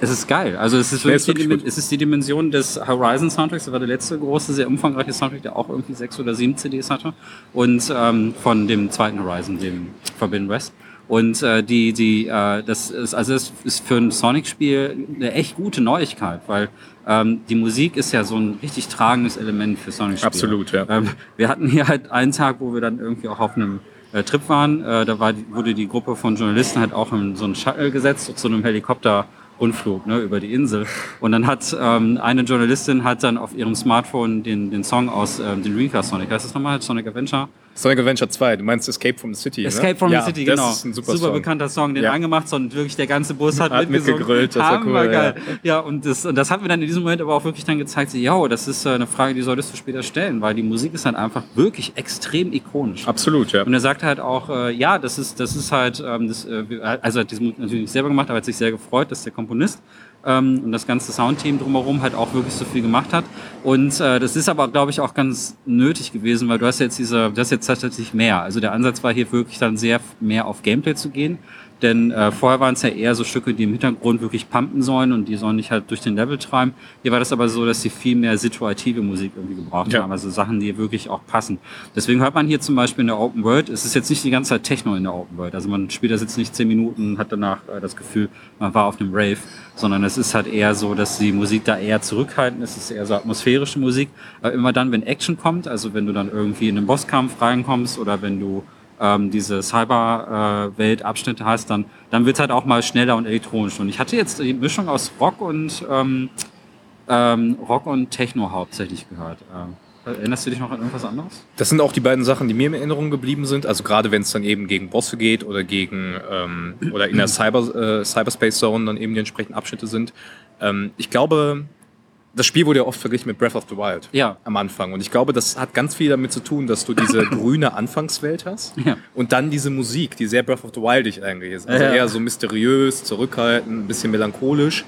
es ist geil. Also es ist Nee, wirklich, wirklich die, es ist die Dimension des Horizon Soundtracks. Das war der letzte große, sehr umfangreiche Soundtrack, der auch irgendwie sechs oder sieben CDs hatte. Und ähm, von dem zweiten Horizon, dem Forbidden West. Und äh, die, die, äh, das ist, also das ist für ein Sonic-Spiel eine echt gute Neuigkeit, weil ähm, die Musik ist ja so ein richtig tragendes Element für Sonic-Spiele. Absolut, ja. Ähm, wir hatten hier halt einen Tag, wo wir dann irgendwie auch auf einem äh, Trip waren. Äh, da war, wurde die Gruppe von Journalisten halt auch in so einen Shuttle gesetzt, zu einem Helikopterrundflug ne, über die Insel. Und dann hat ähm, eine Journalistin hat dann auf ihrem Smartphone den, den Song aus ähm, den Dreamcast Sonic, heißt das nochmal? Sonic Adventure? Sonic Adventure 2, du meinst Escape from the City, Escape ne? from ja, the City, das genau. Ist ein super, super Song. bekannter Song, den Ja. angemacht und wirklich der ganze Bus hat, Hat mitgegrölt, das war cool, Hammergeil. Ja, und das, und das hat mir dann in diesem Moment aber auch wirklich dann gezeigt, so, ja, das ist äh, eine Frage, die solltest du später stellen, weil die Musik ist halt einfach wirklich extrem ikonisch. Absolut, ja. Und er sagt halt auch, äh, ja, das ist, das ist halt, ähm, das, äh, also er hat Musik natürlich selber gemacht, aber er hat sich sehr gefreut, dass der Komponist ähm, und das ganze Soundteam drumherum halt auch wirklich so viel gemacht hat. Und äh, das ist aber, glaube ich, auch ganz nötig gewesen, weil du hast jetzt diese, du hast jetzt tatsächlich mehr. Also der Ansatz war hier wirklich dann sehr mehr auf Gameplay zu gehen. Denn äh, vorher waren es ja eher so Stücke, die im Hintergrund wirklich pumpen sollen und die sollen nicht halt durch den Level treiben. Hier war das aber so, dass sie viel mehr situative Musik irgendwie gebraucht Ja. haben, also Sachen, die wirklich auch passen. Deswegen hört man hier zum Beispiel in der Open World, es ist jetzt nicht die ganze Zeit Techno in der Open World. Also man spielt das jetzt nicht zehn Minuten und hat danach äh, das Gefühl, man war auf einem Rave, sondern es ist halt eher so, dass die Musik da eher zurückhaltend ist, es ist eher so atmosphärische Musik. Aber immer dann, wenn Action kommt, also wenn du dann irgendwie in einen Bosskampf reinkommst oder wenn du ähm, diese Cyber-Welt-Abschnitte hast, dann, dann wird es halt auch mal schneller und elektronisch. Und ich hatte jetzt die Mischung aus Rock und ähm, ähm, Rock und Techno hauptsächlich gehört. Ähm, erinnerst du dich noch an irgendwas anderes? Das sind auch die beiden Sachen, die mir in Erinnerung geblieben sind. Also gerade wenn es dann eben gegen Bosse geht oder gegen ähm, oder in der Cyber, äh, Cyberspace Zone dann eben die entsprechenden Abschnitte sind. Ähm, ich glaube, das Spiel wurde ja oft verglichen mit Breath of the Wild Ja. am Anfang. Und ich glaube, das hat ganz viel damit zu tun, dass du diese grüne Anfangswelt hast Ja. und dann diese Musik, die sehr Breath of the Wildig eigentlich ist. Also Ja. eher so mysteriös, zurückhaltend, ein bisschen melancholisch.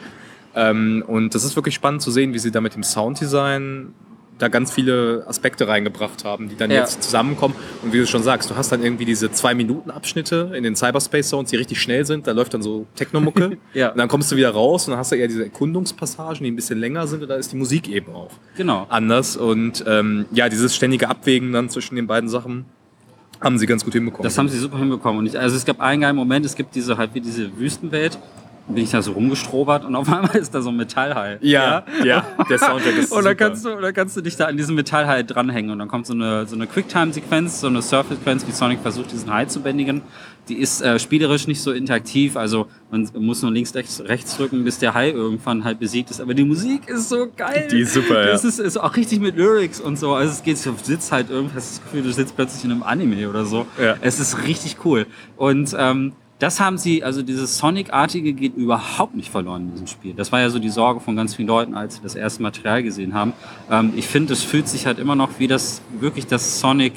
Ähm, und das ist wirklich spannend zu sehen, wie sie da mit dem Sounddesign da ganz viele Aspekte reingebracht haben, die dann Ja. jetzt zusammenkommen. Und wie du schon sagst, du hast dann irgendwie diese zwei Minuten Abschnitte in den Cyberspace Zones, die richtig schnell sind. Da läuft dann so Technomucke. Ja. Und dann kommst du wieder raus und dann hast du eher diese Erkundungspassagen, die ein bisschen länger sind. Und da ist die Musik eben auch Genau. anders. Und ähm, ja, dieses ständige Abwägen dann zwischen den beiden Sachen haben sie ganz gut hinbekommen. Das haben sie super hinbekommen. Und ich, also es gab einen geilen Moment, es gibt diese halt wie diese Wüstenwelt. Bin ich da so rumgestrobert und auf einmal ist da so ein Metallhai. ja, ja, der Soundtrack ist Und super. dann kannst, du, dann kannst du dich da an diesem Metallhai dranhängen und dann kommt so eine, so eine Quicktime-Sequenz, so eine Surf-Sequenz, wie Sonic versucht, diesen Hai zu bändigen. Die ist äh, spielerisch nicht so interaktiv, also man muss nur links, rechts, rechts drücken, bis der Hai irgendwann halt besiegt ist. Aber die Musik ist so geil. Die ist super, ja. Das ist, ist auch richtig mit Lyrics und so. Also es geht, du sitzt halt irgendwie, hast das Gefühl, du sitzt plötzlich in einem Anime oder so. Ja. Es ist richtig cool. Und ähm, das haben sie, also dieses Sonic-artige geht überhaupt nicht verloren in diesem Spiel. Das war ja so die Sorge von ganz vielen Leuten, als sie das erste Material gesehen haben. Ähm, ich finde, es fühlt sich halt immer noch wie das, wirklich das Sonic,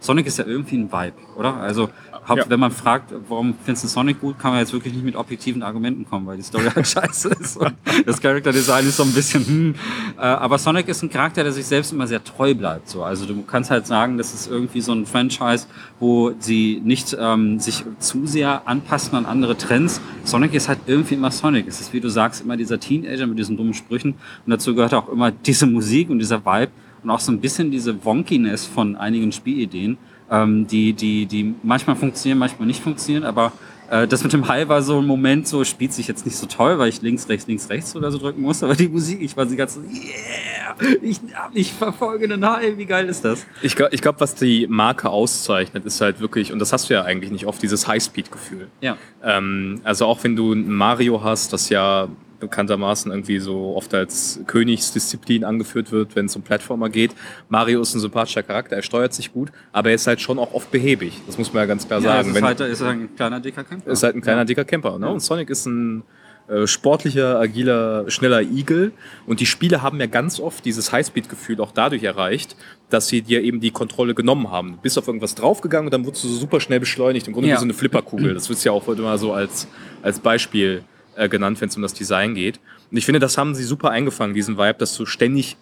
Sonic ist ja irgendwie ein Vibe, oder? Also, haupt, Ja. wenn man fragt, warum findest du Sonic gut, kann man jetzt wirklich nicht mit objektiven Argumenten kommen, weil die Story halt scheiße ist und das Character Design ist so ein bisschen, hm. Äh, aber Sonic ist ein Charakter, der sich selbst immer sehr treu bleibt, so. Also, du kannst halt sagen, das ist irgendwie so ein Franchise, wo sie nicht ähm, sich zu sehr anpassen an andere Trends. Sonic ist halt irgendwie immer Sonic. Es ist, wie du sagst, immer dieser Teenager mit diesen dummen Sprüchen. Und dazu gehört auch immer diese Musik und dieser Vibe und auch so ein bisschen diese Wonkiness von einigen Spielideen, ähm, die, die, die manchmal funktionieren, manchmal nicht funktionieren. Aber äh, das mit dem Hai war so ein Moment, so spielt sich jetzt nicht so toll, weil ich links, rechts, links, rechts oder so drücken muss. Aber die Musik, ich war sie ganz so, yeah, ich, ich verfolge den Hai, wie geil ist das? Ich glaube, ich glaub, was die Marke auszeichnet, ist halt wirklich, und das hast du ja eigentlich nicht oft, dieses Highspeed-Gefühl. Ja. Ähm, also auch wenn du ein Mario hast, das ja bekanntermaßen irgendwie so oft als Königsdisziplin angeführt wird, wenn es um Plattformer geht. Mario ist ein sympathischer Charakter, er steuert sich gut, aber er ist halt schon auch oft behäbig. Das muss man ja ganz klar Ja, sagen. ist Wenn- halt, ist halt ein kleiner, dicker Kämpfer. ist halt ein kleiner, dicker Camper. Ne? Und Sonic ist ein äh, sportlicher, agiler, schneller Igel. Und die Spiele haben ja ganz oft dieses Highspeed-Gefühl auch dadurch erreicht, dass sie dir eben die Kontrolle genommen haben. Du bist auf irgendwas draufgegangen und dann wurdest du so super schnell beschleunigt. Im Grunde Ja. wie so eine Flipperkugel. Das wird ja auch heute mal so als, als Beispiel äh, genannt, wenn es um das Design geht. Und ich finde, das haben sie super eingefangen, diesen Vibe, dass du ständig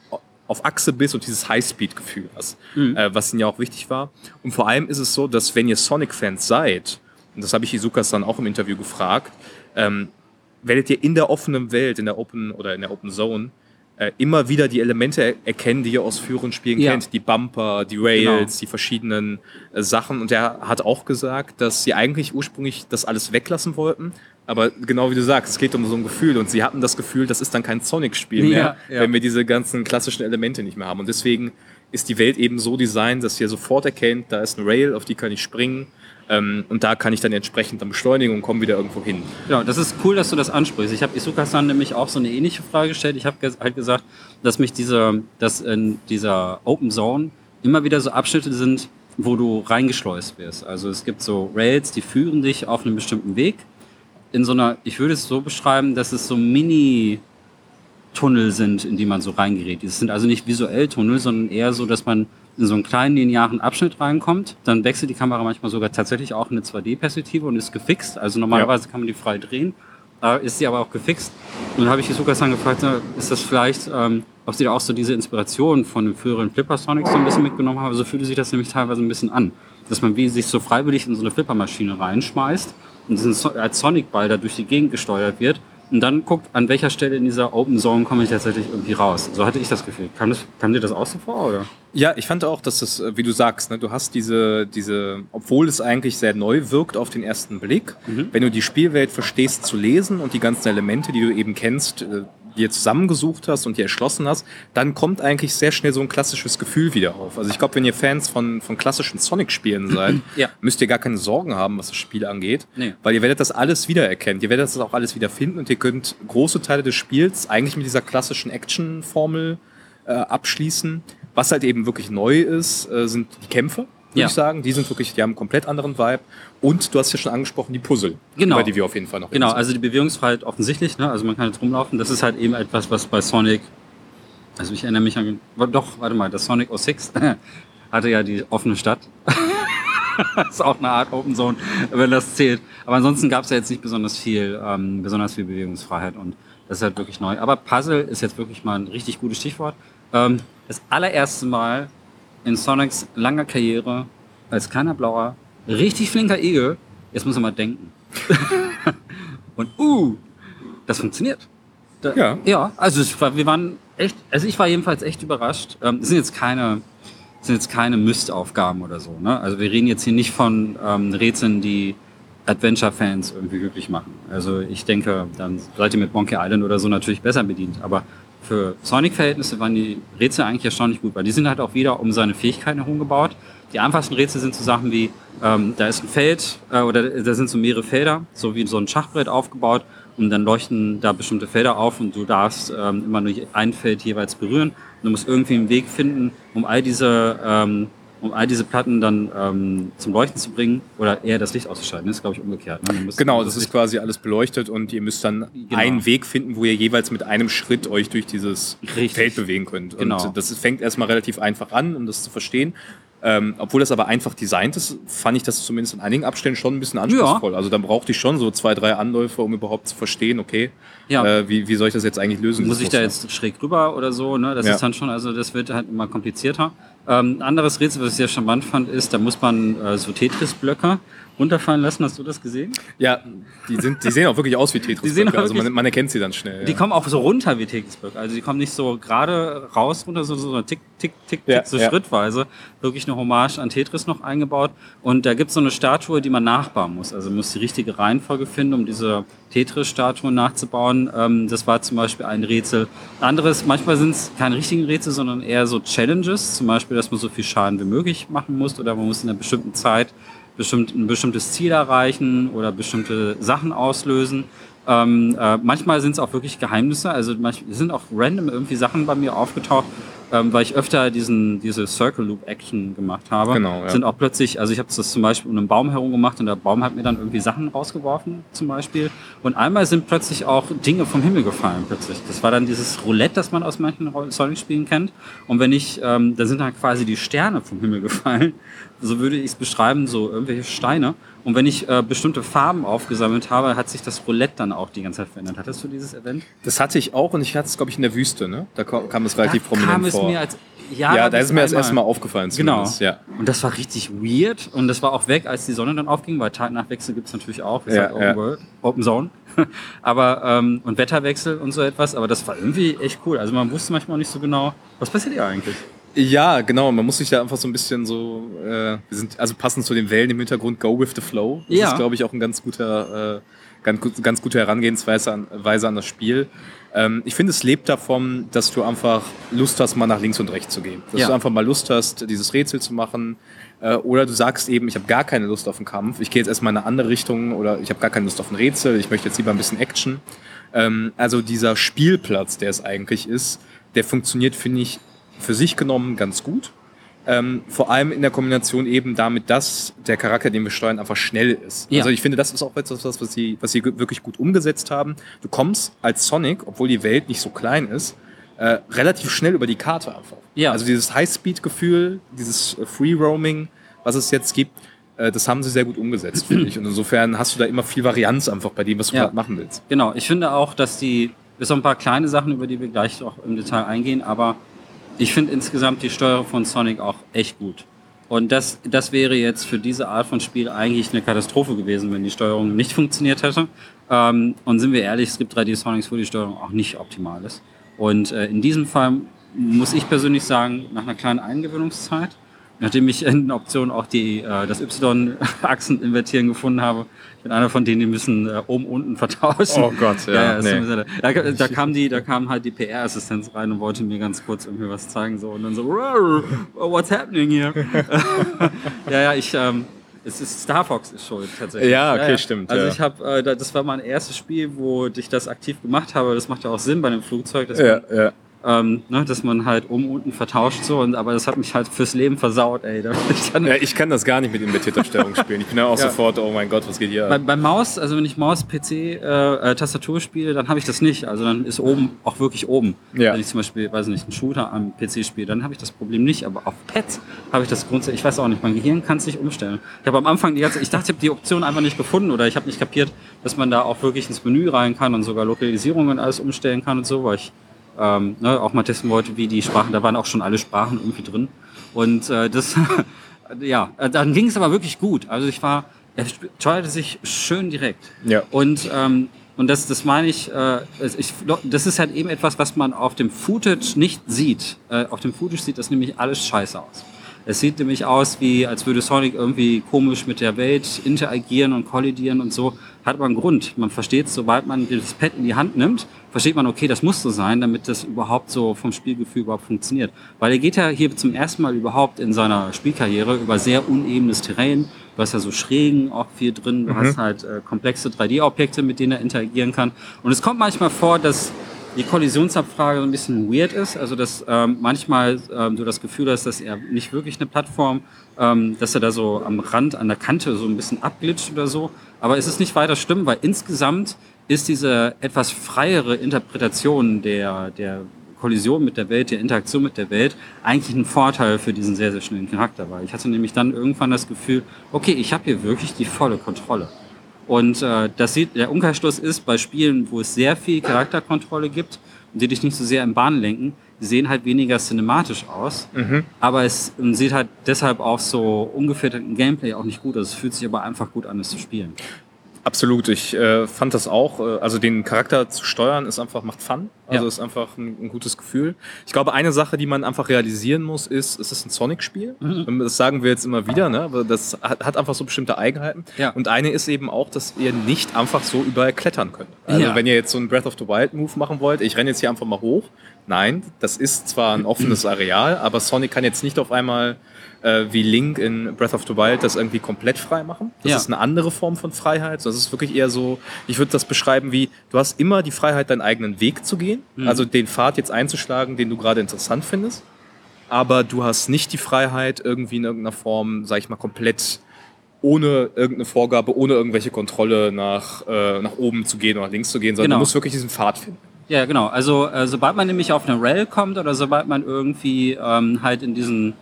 auf Achse bist und dieses Highspeed-Gefühl hast, äh, was ihnen ja auch wichtig war. Und vor allem ist es so, dass wenn ihr Sonic-Fans seid, und das habe ich Izukas dann auch im Interview gefragt, ähm, werdet ihr in der offenen Welt, in der Open oder in der Open Zone, äh, immer wieder die Elemente er erkennen, die ihr aus früheren Spielen Ja. kennt. Die Bumper, die Rails, Genau. die verschiedenen äh, Sachen. Und er hat auch gesagt, dass sie eigentlich ursprünglich das alles weglassen wollten. Aber genau wie du sagst, es geht um so ein Gefühl. Und sie hatten das Gefühl, das ist dann kein Sonic-Spiel mehr, Ja, ja. wenn wir diese ganzen klassischen Elemente nicht mehr haben. Und deswegen ist die Welt eben so designt, dass ihr sofort erkennt, da ist ein Rail, auf die kann ich springen. Ähm, und da kann ich dann entsprechend dann beschleunigen und komme wieder irgendwo hin. Genau, das ist cool, dass du das ansprichst. Ich habe Isuka-san nämlich auch so eine ähnliche Frage gestellt. Ich habe halt gesagt, dass mich diese, dass in dieser Open Zone immer wieder so Abschnitte sind, wo du reingeschleust wirst. Also es gibt so Rails, die führen dich auf einen bestimmten Weg. In so einer, ich würde es so beschreiben, dass es so Mini-Tunnel sind, in die man so reingerät. Es sind also nicht visuell Tunnel, sondern eher so, dass man in so einen kleinen linearen Abschnitt reinkommt. Dann wechselt die Kamera manchmal sogar tatsächlich auch in eine 2D-Perspektive und ist gefixt. Also normalerweise ja. kann man die frei drehen. Äh, ist sie aber auch gefixt. Und dann habe ich Lukas dann gefragt, ist das vielleicht, ähm, ob sie da auch so diese Inspiration von dem früheren Flipper Sonic so ein bisschen mitgenommen haben. So fühlte sich das nämlich teilweise ein bisschen an. Dass man wie sich so freiwillig in so eine Flippermaschine reinschmeißt und als Sonic-Ball da durch die Gegend gesteuert wird und dann guckt, an welcher Stelle in dieser Open Zone komme ich tatsächlich irgendwie raus. So hatte ich das Gefühl. Kam, das, kam dir das auch so vor, oder? Ja, ich fand auch, dass das, äh, wie du sagst, ne, du hast diese, diese, obwohl es eigentlich sehr neu wirkt auf den ersten Blick, mhm. wenn du die Spielwelt verstehst zu lesen und die ganzen Elemente, die du eben kennst, äh, dir zusammengesucht hast und dir erschlossen hast, dann kommt eigentlich sehr schnell so ein klassisches Gefühl wieder auf. Also ich glaube, wenn ihr Fans von, von klassischen Sonic-Spielen seid, ja. müsst ihr gar keine Sorgen haben, was das Spiel angeht, nee. weil ihr werdet das alles wiedererkennen. Ihr werdet das auch alles wieder finden und ihr könnt große Teile des Spiels eigentlich mit dieser klassischen Action-Formel äh, abschließen. Was halt eben wirklich neu ist, äh, sind die Kämpfe würde ja. ich sagen. Die sind wirklich, die haben einen komplett anderen Vibe. Und du hast ja schon angesprochen, die Puzzle, genau. über die wir auf jeden Fall noch Genau, also die Bewegungsfreiheit offensichtlich, ne? also man kann jetzt rumlaufen. Das ist halt eben etwas, was bei Sonic, also ich erinnere mich an, doch, warte mal, das Sonic 06 hatte ja die offene Stadt. das ist auch eine Art Open Zone, wenn das zählt. Aber ansonsten gab es ja jetzt nicht besonders viel, ähm, besonders viel Bewegungsfreiheit und das ist halt wirklich neu. Aber Puzzle ist jetzt wirklich mal ein richtig gutes Stichwort. Ähm, das allererste Mal in Sonics langer Karriere als kleiner Blauer, richtig flinker Igel. Jetzt muss er mal denken. und uh, das funktioniert. Da, ja. Ja, also war, wir waren echt, also ich war jedenfalls echt überrascht. Ähm, sind jetzt keine, sind jetzt keine Mystaufgaben oder so. Ne? Also wir reden jetzt hier nicht von ähm, Rätseln, die Adventure-Fans irgendwie glücklich machen. Also ich denke, dann seid ihr mit Monkey Island oder so natürlich besser bedient. Aber für Sonic-Verhältnisse waren die Rätsel eigentlich erstaunlich gut, weil die sind halt auch wieder um seine Fähigkeiten herumgebaut. Die einfachsten Rätsel sind so Sachen wie, ähm, da ist ein Feld äh, oder da sind so mehrere Felder, so wie so ein Schachbrett aufgebaut und dann leuchten da bestimmte Felder auf und du darfst ähm, immer nur ein Feld jeweils berühren. Und du musst irgendwie einen Weg finden, um all diese ähm, um all diese Platten dann ähm, zum Leuchten zu bringen oder eher das Licht auszuschalten. Das ist, glaube ich, umgekehrt. Ne? Genau, das, das ist quasi alles beleuchtet und ihr müsst dann genau. einen Weg finden, wo ihr jeweils mit einem Schritt euch durch dieses Richtig. Feld bewegen könnt. Genau. Und das fängt erstmal relativ einfach an, um das zu verstehen. Ähm, obwohl das aber einfach designt ist, fand ich das zumindest in einigen Abständen schon ein bisschen anspruchsvoll. Ja. Also dann brauchte ich schon so zwei, drei Anläufe, um überhaupt zu verstehen, okay, ja. äh, wie, wie soll ich das jetzt eigentlich lösen? Muss ich da jetzt schräg rüber oder so? Ne? Das ja. ist dann schon, also das wird halt immer komplizierter. Ähm, anderes Rätsel, was ich sehr charmant fand, ist, da muss man äh, so Tetris-Blöcke runterfallen lassen. Hast du das gesehen? Ja, die, sind, die sehen auch wirklich aus wie Tetris-Blöcke. Also man, man, erkennt sie dann schnell. Die ja. kommen auch so runter wie Tetris-Blöcke. Also die kommen nicht so gerade raus runter, so, so tick, tick, tick, ja, tick, so ja. schrittweise. Wirklich eine Hommage an Tetris noch eingebaut. Und da gibt es so eine Statue, die man nachbauen muss. Also man muss die richtige Reihenfolge finden, um diese Tetris-Statuen nachzubauen. Ähm, das war zum Beispiel ein Rätsel. Anderes, manchmal sind es keine richtigen Rätsel, sondern eher so Challenges. Zum Beispiel, dass man so viel Schaden wie möglich machen muss oder man muss in einer bestimmten Zeit bestimmt, ein bestimmtes Ziel erreichen oder bestimmte Sachen auslösen. Ähm, äh, manchmal sind es auch wirklich Geheimnisse, also manchmal sind auch random irgendwie Sachen bei mir aufgetaucht, ähm, weil ich öfter diesen, diese Circle Loop Action gemacht habe, genau, ja. sind auch plötzlich, also ich habe das zum Beispiel um einen Baum herum gemacht und der Baum hat mir dann irgendwie Sachen rausgeworfen zum Beispiel. Und einmal sind plötzlich auch Dinge vom Himmel gefallen plötzlich. Das war dann dieses Roulette, das man aus manchen Sonic-Spielen kennt. Und wenn ich, ähm, da sind dann quasi die Sterne vom Himmel gefallen. So würde ich es beschreiben, so irgendwelche Steine. Und wenn ich äh, bestimmte Farben aufgesammelt habe, hat sich das Roulette dann auch die ganze Zeit verändert. Hattest du dieses Event? Das hatte ich auch und ich hatte es, glaube ich, in der Wüste. Ne? Da kam es relativ da prominent kam es vor. Mir als, ja, ja da ist mir das erste Mal aufgefallen. Genau. Ja. Und das war richtig weird. Und das war auch weg, als die Sonne dann aufging, weil Tag-Nacht-Wechsel gibt es natürlich auch. Ist ja, halt Open ja. World, Open Zone. aber, ähm, und Wetterwechsel und so etwas. Aber das war irgendwie echt cool. Also man wusste manchmal nicht so genau, was passiert hier eigentlich. Ja, genau. Man muss sich da einfach so ein bisschen so, äh, wir sind also passend zu den Wellen im Hintergrund, go with the flow. Das ja. ist, glaube ich, auch ein ganz guter, äh, ganz, ganz gute Herangehensweise an, Weise an das Spiel. Ähm, ich finde, es lebt davon, dass du einfach Lust hast, mal nach links und rechts zu gehen. Dass ja. du einfach mal Lust hast, dieses Rätsel zu machen. Äh, oder du sagst eben, ich habe gar keine Lust auf einen Kampf. Ich gehe jetzt erstmal in eine andere Richtung oder ich habe gar keine Lust auf ein Rätsel. Ich möchte jetzt lieber ein bisschen Action. Ähm, also dieser Spielplatz, der es eigentlich ist, der funktioniert, finde ich, für sich genommen ganz gut. Ähm, vor allem in der Kombination eben damit, dass der Charakter, den wir steuern, einfach schnell ist. Ja. Also ich finde, das ist auch etwas, was sie, was sie wirklich gut umgesetzt haben. Du kommst als Sonic, obwohl die Welt nicht so klein ist, äh, relativ schnell über die Karte einfach. Ja. Also dieses High-Speed-Gefühl, dieses äh, Free-Roaming, was es jetzt gibt, äh, das haben sie sehr gut umgesetzt, finde ich. Und insofern hast du da immer viel Varianz einfach bei dem, was du Ja. gerade machen willst. Genau, ich finde auch, dass die, bis auf ein paar kleine Sachen, über die wir gleich auch im Detail eingehen, aber ich finde insgesamt die Steuerung von Sonic auch echt gut. Und das, das wäre jetzt für diese Art von Spiel eigentlich eine Katastrophe gewesen, wenn die Steuerung nicht funktioniert hätte. Ähm, und sind wir ehrlich, es gibt 3D-Sonics, wo die Steuerung auch nicht optimal ist. Und äh, in diesem Fall muss ich persönlich sagen, nach einer kleinen Eingewöhnungszeit, nachdem ich in Optionen auch die, äh, das Y-Achsen invertieren gefunden habe, bin einer von denen, die müssen äh, oben unten vertauschen. Oh Gott, ja, ja, es nee. da, da kam die, da kam halt die PR-Assistenz rein und wollte mir ganz kurz irgendwie was zeigen so und dann so, "Rrr, what's happening here? ja, ja, ich, ähm, es ist Star Fox ist schuld tatsächlich. Ja, okay, stimmt, Also ja. ich habe, äh, da- das war mein erstes Spiel, wo ich das aktiv gemacht habe. Das macht ja auch Sinn bei einem Flugzeug, dass Ja, man ja. Ähm, ne, dass man halt oben unten vertauscht so und aber das hat mich halt fürs Leben versaut, ey. Ich Ja, ich kann das gar nicht mit invertierter Steuerung spielen. Ich bin ja auch Ja. sofort, oh mein Gott, was geht hier? bei, ab? beim Maus, also wenn ich Maus, PC, äh, äh, Tastatur spiele, dann habe ich das nicht. Also dann ist oben auch wirklich oben. Ja. Wenn ich zum Beispiel, weiß nicht, einen Shooter am PC spiele, dann habe ich das Problem nicht. Aber auf Pads habe ich das grundsätzlich, ich weiß auch nicht, mein Gehirn kann es nicht umstellen. Ich habe am Anfang die ganze, ich dachte, ich habe die Option einfach nicht gefunden oder ich habe nicht kapiert, dass man da auch wirklich ins Menü rein kann und sogar Lokalisierung und alles umstellen kann und so, weil ich ähm, ne, auch mal testen wollte, wie die Sprachen, da waren auch schon alle Sprachen irgendwie drin. Und äh, das, ja, äh, dann ging es aber wirklich gut. Also ich war, er steuerte sich schön direkt. Ja. Und, ähm, und das, das meine ich, äh, ich, das ist halt eben etwas, was man auf dem Footage nicht sieht. Äh, auf dem Footage sieht das nämlich alles scheiße aus. Es sieht nämlich aus, wie als würde Sonic irgendwie komisch mit der Welt interagieren und kollidieren und so. Hat aber einen Grund. Man versteht, sobald man das Pad in die Hand nimmt, versteht man, okay, das muss so sein, damit das überhaupt so vom Spielgefühl überhaupt funktioniert. Weil er geht ja hier zum ersten Mal überhaupt in seiner Spielkarriere über sehr unebenes Terrain. Du hast ja so Schrägen auch viel drin. Du hast halt äh, komplexe 3D-Objekte, mit denen er interagieren kann. Und es kommt manchmal vor, dass die Kollisionsabfrage so ein bisschen weird ist. Also dass ähm, manchmal ähm, du das Gefühl hast, dass er nicht wirklich eine Plattform, ähm, dass er da so am Rand, an der Kante so ein bisschen abglitscht oder so. Aber es ist nicht weiter schlimm, weil insgesamt ist diese etwas freiere Interpretation der, der Kollision mit der Welt, der Interaktion mit der Welt eigentlich ein Vorteil für diesen sehr, sehr schnellen Charakter war. Ich hatte nämlich dann irgendwann das Gefühl, okay, ich habe hier wirklich die volle Kontrolle. Und äh, das sieht, der Umkehrschluss ist bei Spielen, wo es sehr viel Charakterkontrolle gibt und die dich nicht so sehr in Bahn lenken, die sehen halt weniger cinematisch aus. Aber es sieht halt deshalb auch so ungefilterten Gameplay auch nicht gut aus. Es fühlt sich aber einfach gut an, es zu spielen. Absolut, ich äh, fand das auch. Äh, also den Charakter zu steuern ist einfach macht Fun. Also Ja. ist einfach ein, ein gutes Gefühl. Ich glaube, eine Sache, die man einfach realisieren muss, ist, es ist ein Sonic-Spiel. Mhm. Das sagen wir jetzt immer wieder, ne? Aber das hat, hat einfach so bestimmte Eigenheiten. Ja. Und eine ist eben auch, dass ihr nicht einfach so überall klettern könnt. Also Ja. wenn ihr jetzt so einen Breath of the Wild Move machen wollt, ich renne jetzt hier einfach mal hoch. Nein, das ist zwar ein offenes Areal, aber Sonic kann jetzt nicht auf einmal äh, wie Link in Breath of the Wild das irgendwie komplett frei machen. Das Ja. ist eine andere Form von Freiheit. Das ist wirklich eher so, ich würde das beschreiben wie, du hast immer die Freiheit, deinen eigenen Weg zu gehen, also den Pfad jetzt einzuschlagen, den du gerade interessant findest. Aber du hast nicht die Freiheit, irgendwie in irgendeiner Form, sag ich mal, komplett ohne irgendeine Vorgabe, ohne irgendwelche Kontrolle nach, äh, nach oben zu gehen oder nach links zu gehen, sondern Genau. du musst wirklich diesen Pfad finden. Ja, genau. Also äh, sobald man nämlich auf eine Rail kommt oder sobald man irgendwie ähm, halt in diesen,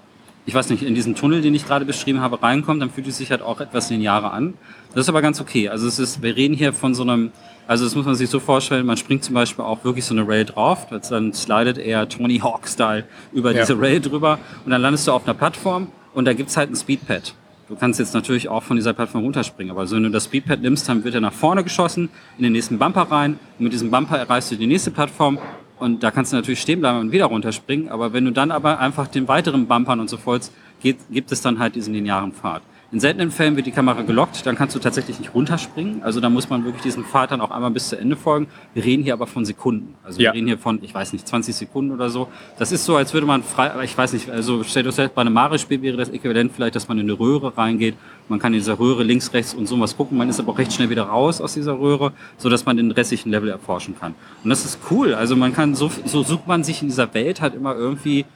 ich weiß nicht, in diesen Tunnel, den ich gerade beschrieben habe, reinkommt, dann fühlt es sich halt auch etwas linearer an. Das ist aber ganz okay. Also es ist, wir reden hier von so einem, also das muss man sich so vorstellen, man springt zum Beispiel auch wirklich so eine Rail drauf, dann slidet er Tony Hawk-Style über Ja. diese Rail drüber und dann landest du auf einer Plattform und da gibt's halt ein Speedpad. Du kannst jetzt natürlich auch von dieser Plattform runterspringen, aber so, wenn du das Speedpad nimmst, dann wird er nach vorne geschossen, in den nächsten Bumper rein und mit diesem Bumper erreichst du die nächste Plattform und da kannst du natürlich stehen bleiben und wieder runterspringen, aber wenn du dann aber einfach den weiteren Bumpern und so folgst, gibt es dann halt diesen linearen Pfad. In seltenen Fällen wird die Kamera gelockt, dann kannst du tatsächlich nicht runterspringen. Also da muss man wirklich diesen Pfad dann auch einmal bis zu Ende folgen. Wir reden hier aber von Sekunden. Also Ja. wir reden hier von, ich weiß nicht, 20 Sekunden oder so. Das ist so, als würde man frei, aber ich weiß nicht, also stellt euch selbst bei einem Mario-Spiel wäre das äquivalent vielleicht, dass man in eine Röhre reingeht. Man kann in dieser Röhre links, rechts und sowas gucken. Man ist aber auch recht schnell wieder raus aus dieser Röhre, so dass man den restlichen Level erforschen kann. Und das ist cool. Also man kann so, so sucht man sich in dieser Welt halt immer irgendwie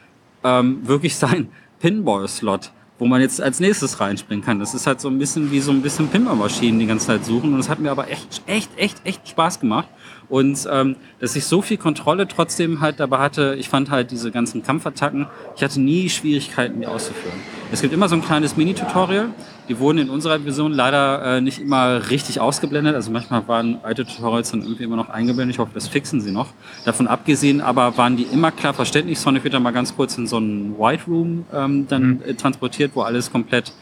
ähm, wirklich sein, Pinball-Slot, wo man jetzt als nächstes reinspringen kann. Das ist halt so ein bisschen wie so ein bisschen Pinball-Maschinen die ganze Zeit suchen. Und es hat mir aber echt, echt, echt, echt Spaß gemacht. Und ähm, dass ich so viel Kontrolle trotzdem halt dabei hatte, ich fand halt diese ganzen Kampfattacken, ich hatte nie Schwierigkeiten, die auszuführen. Es gibt immer so ein kleines Mini-Tutorial. Die wurden in unserer Version leider äh, nicht immer richtig ausgeblendet. Also manchmal waren alte Tutorials dann irgendwie immer noch eingeblendet. Ich hoffe, das fixen sie noch. Davon abgesehen aber waren die immer klar verständlich. Sonic wird dann mal ganz kurz in so einen White Room ähm, dann mhm. äh, transportiert, wo alles komplett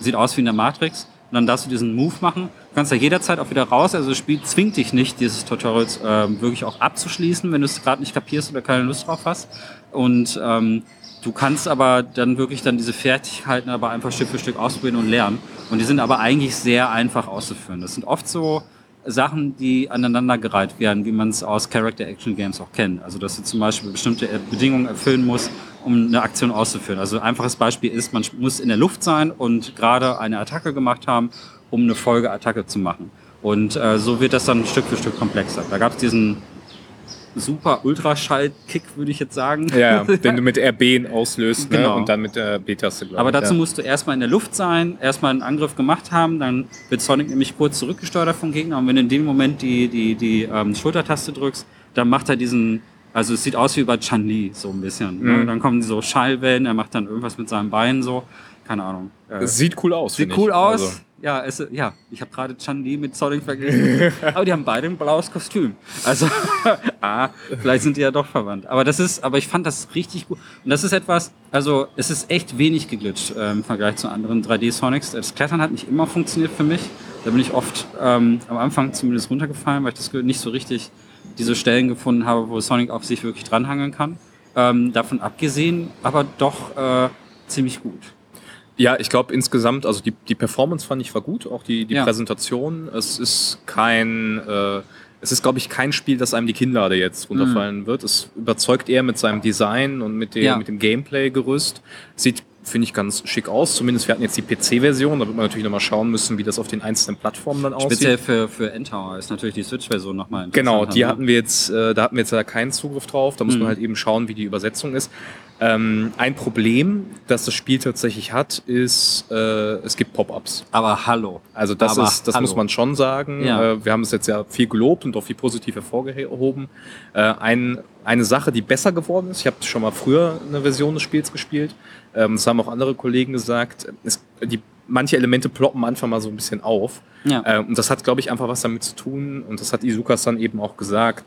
sieht aus wie in der Matrix. Und dann darfst du diesen Move machen. Du kannst ja jederzeit auch wieder raus. Also das Spiel zwingt dich nicht, dieses Tutorial äh, wirklich auch abzuschließen, wenn du es gerade nicht kapierst oder keine Lust drauf hast. Und ähm, du kannst aber dann wirklich dann diese Fertigkeiten aber einfach Stück für Stück ausprobieren und lernen. Und die sind aber eigentlich sehr einfach auszuführen. Das sind oft so Sachen, die aneinandergereiht werden, wie man es aus Character-Action-Games auch kennt. Also dass du zum Beispiel bestimmte Bedingungen erfüllen musst, um eine Aktion auszuführen. Also ein einfaches Beispiel ist, man muss in der Luft sein und gerade eine Attacke gemacht haben, um eine Folgeattacke zu machen. Und äh, so wird das dann Stück für Stück komplexer. Da gab es diesen super Ultraschall-Kick, würde ich jetzt sagen. Ja, den du mit RB auslöst ne? genau. ne? und dann mit der B-Taste, Aber dazu ja. musst du erstmal in der Luft sein, erstmal einen Angriff gemacht haben, dann wird Sonic nämlich kurz zurückgesteuert vom Gegner und wenn du in dem Moment die, die, die ähm, Schultertaste drückst, dann macht er diesen also es sieht aus wie bei Chan-Li so ein bisschen. Ne? Mhm. Dann kommen so Schallwellen, er macht dann irgendwas mit seinem Bein so. Keine Ahnung. Äh, sieht cool aus. Sieht cool ich. aus. Also. Ja, es, ja, ich habe gerade Chan-Li mit Sonic verglichen. aber die haben beide ein blaues Kostüm. Also, ah, vielleicht sind die ja doch verwandt. Aber das ist, aber ich fand das richtig gut. Und das ist etwas, also es ist echt wenig geglitscht äh, im Vergleich zu anderen 3D-Sonics. Das Klettern hat nicht immer funktioniert für mich. Da bin ich oft ähm, am Anfang zumindest runtergefallen, weil ich das nicht so richtig diese Stellen gefunden habe, wo Sonic auf sich wirklich dranhangeln kann. Ähm, davon abgesehen, aber doch äh, ziemlich gut. Ja, ich glaube insgesamt, also die, die Performance fand ich war gut, auch die, die ja. Präsentation. Es ist kein, äh, es ist, glaube ich, kein Spiel, das einem die Kinnlade jetzt runterfallen mhm. wird. Es überzeugt eher mit seinem Design und mit dem, ja. mit dem Gameplay-Gerüst. Sieht finde ich ganz schick aus. Zumindest wir hatten jetzt die PC-Version, da wird man natürlich nochmal schauen müssen, wie das auf den einzelnen Plattformen dann aussieht. Speziell für, für Endtower ist natürlich die Switch-Version nochmal Genau, die ne? hatten wir jetzt, äh, da hatten wir jetzt ja keinen Zugriff drauf. Da muss mhm. man halt eben schauen, wie die Übersetzung ist. Ähm, ein Problem, das das Spiel tatsächlich hat, ist, äh, es gibt Pop-ups. Aber hallo. Also das Aber ist, das hallo. muss man schon sagen. Ja. Äh, wir haben es jetzt ja viel gelobt und auch viel positiv hervorgehoben. Äh, ein, eine Sache, die besser geworden ist, ich habe schon mal früher eine Version des Spiels gespielt, ähm, das haben auch andere Kollegen gesagt, es, die, manche Elemente ploppen einfach mal so ein bisschen auf. Ja. Ähm, und das hat, glaube ich, einfach was damit zu tun, und das hat Izuka dann eben auch gesagt,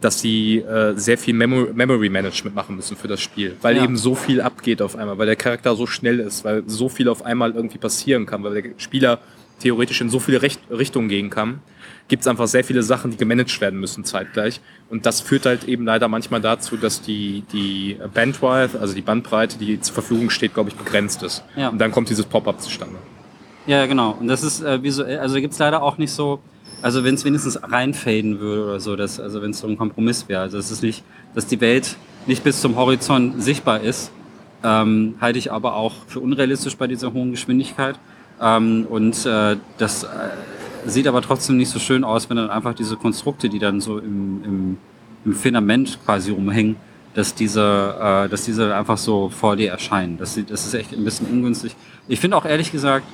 dass sie äh, sehr viel Memo Memory Management machen müssen für das Spiel, weil ja. eben so viel abgeht auf einmal, weil der Charakter so schnell ist, weil so viel auf einmal irgendwie passieren kann, weil der Spieler theoretisch in so viele Recht Richtungen gehen kann gibt es einfach sehr viele Sachen, die gemanagt werden müssen zeitgleich. Und das führt halt eben leider manchmal dazu, dass die, die Bandwidth, also die Bandbreite, die zur Verfügung steht, glaube ich, begrenzt ist. Ja. Und dann kommt dieses Pop-up zustande. Ja, genau. Und das ist äh, visuell, also gibt es leider auch nicht so, also wenn es wenigstens reinfaden würde oder so, dass, also wenn es so ein Kompromiss wäre. Also es ist nicht, dass die Welt nicht bis zum Horizont sichtbar ist, ähm, halte ich aber auch für unrealistisch bei dieser hohen Geschwindigkeit. Ähm, und äh, das äh, sieht aber trotzdem nicht so schön aus, wenn dann einfach diese Konstrukte, die dann so im, im, im Filament quasi rumhängen, dass diese, äh, dass diese einfach so vor dir erscheinen. Das, sieht, das ist echt ein bisschen ungünstig. Ich finde auch ehrlich gesagt,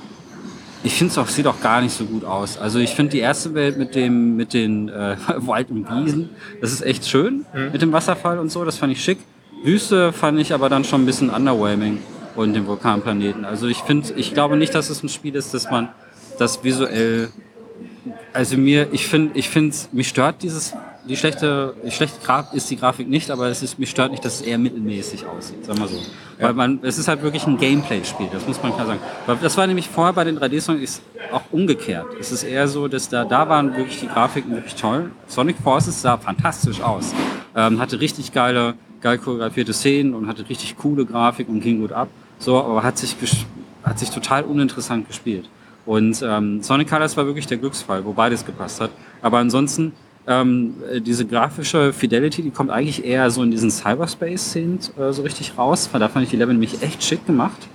ich finde es auch, sieht auch gar nicht so gut aus. Also ich finde die erste Welt mit dem, mit den äh, Wald und Wiesen, das ist echt schön mhm. mit dem Wasserfall und so, das fand ich schick. Wüste fand ich aber dann schon ein bisschen underwhelming und den Vulkanplaneten. Also ich finde, ich glaube nicht, dass es ein Spiel ist, dass man das visuell also mir, ich finde, ich finde, mich stört dieses, die schlechte, schlechte Graf ist die Grafik nicht, aber es ist, mich stört nicht, dass es eher mittelmäßig aussieht, sagen wir so. Ja. Weil man, es ist halt wirklich ein Gameplay-Spiel, das muss man klar sagen. Weil das war nämlich vorher bei den 3D-Songs auch umgekehrt. Es ist eher so, dass da, da waren wirklich die Grafiken wirklich toll. Sonic Forces sah fantastisch aus. Ähm, hatte richtig geile, geil choreografierte Szenen und hatte richtig coole Grafik und ging gut ab. So, aber hat sich, hat sich total uninteressant gespielt. Und ähm, Sonic Colors war wirklich der Glücksfall, wo beides gepasst hat. Aber ansonsten, ähm, diese grafische Fidelity, die kommt eigentlich eher so in diesen Cyberspace-Szenen äh, so richtig raus. Da fand ich die Level nämlich echt schick gemacht.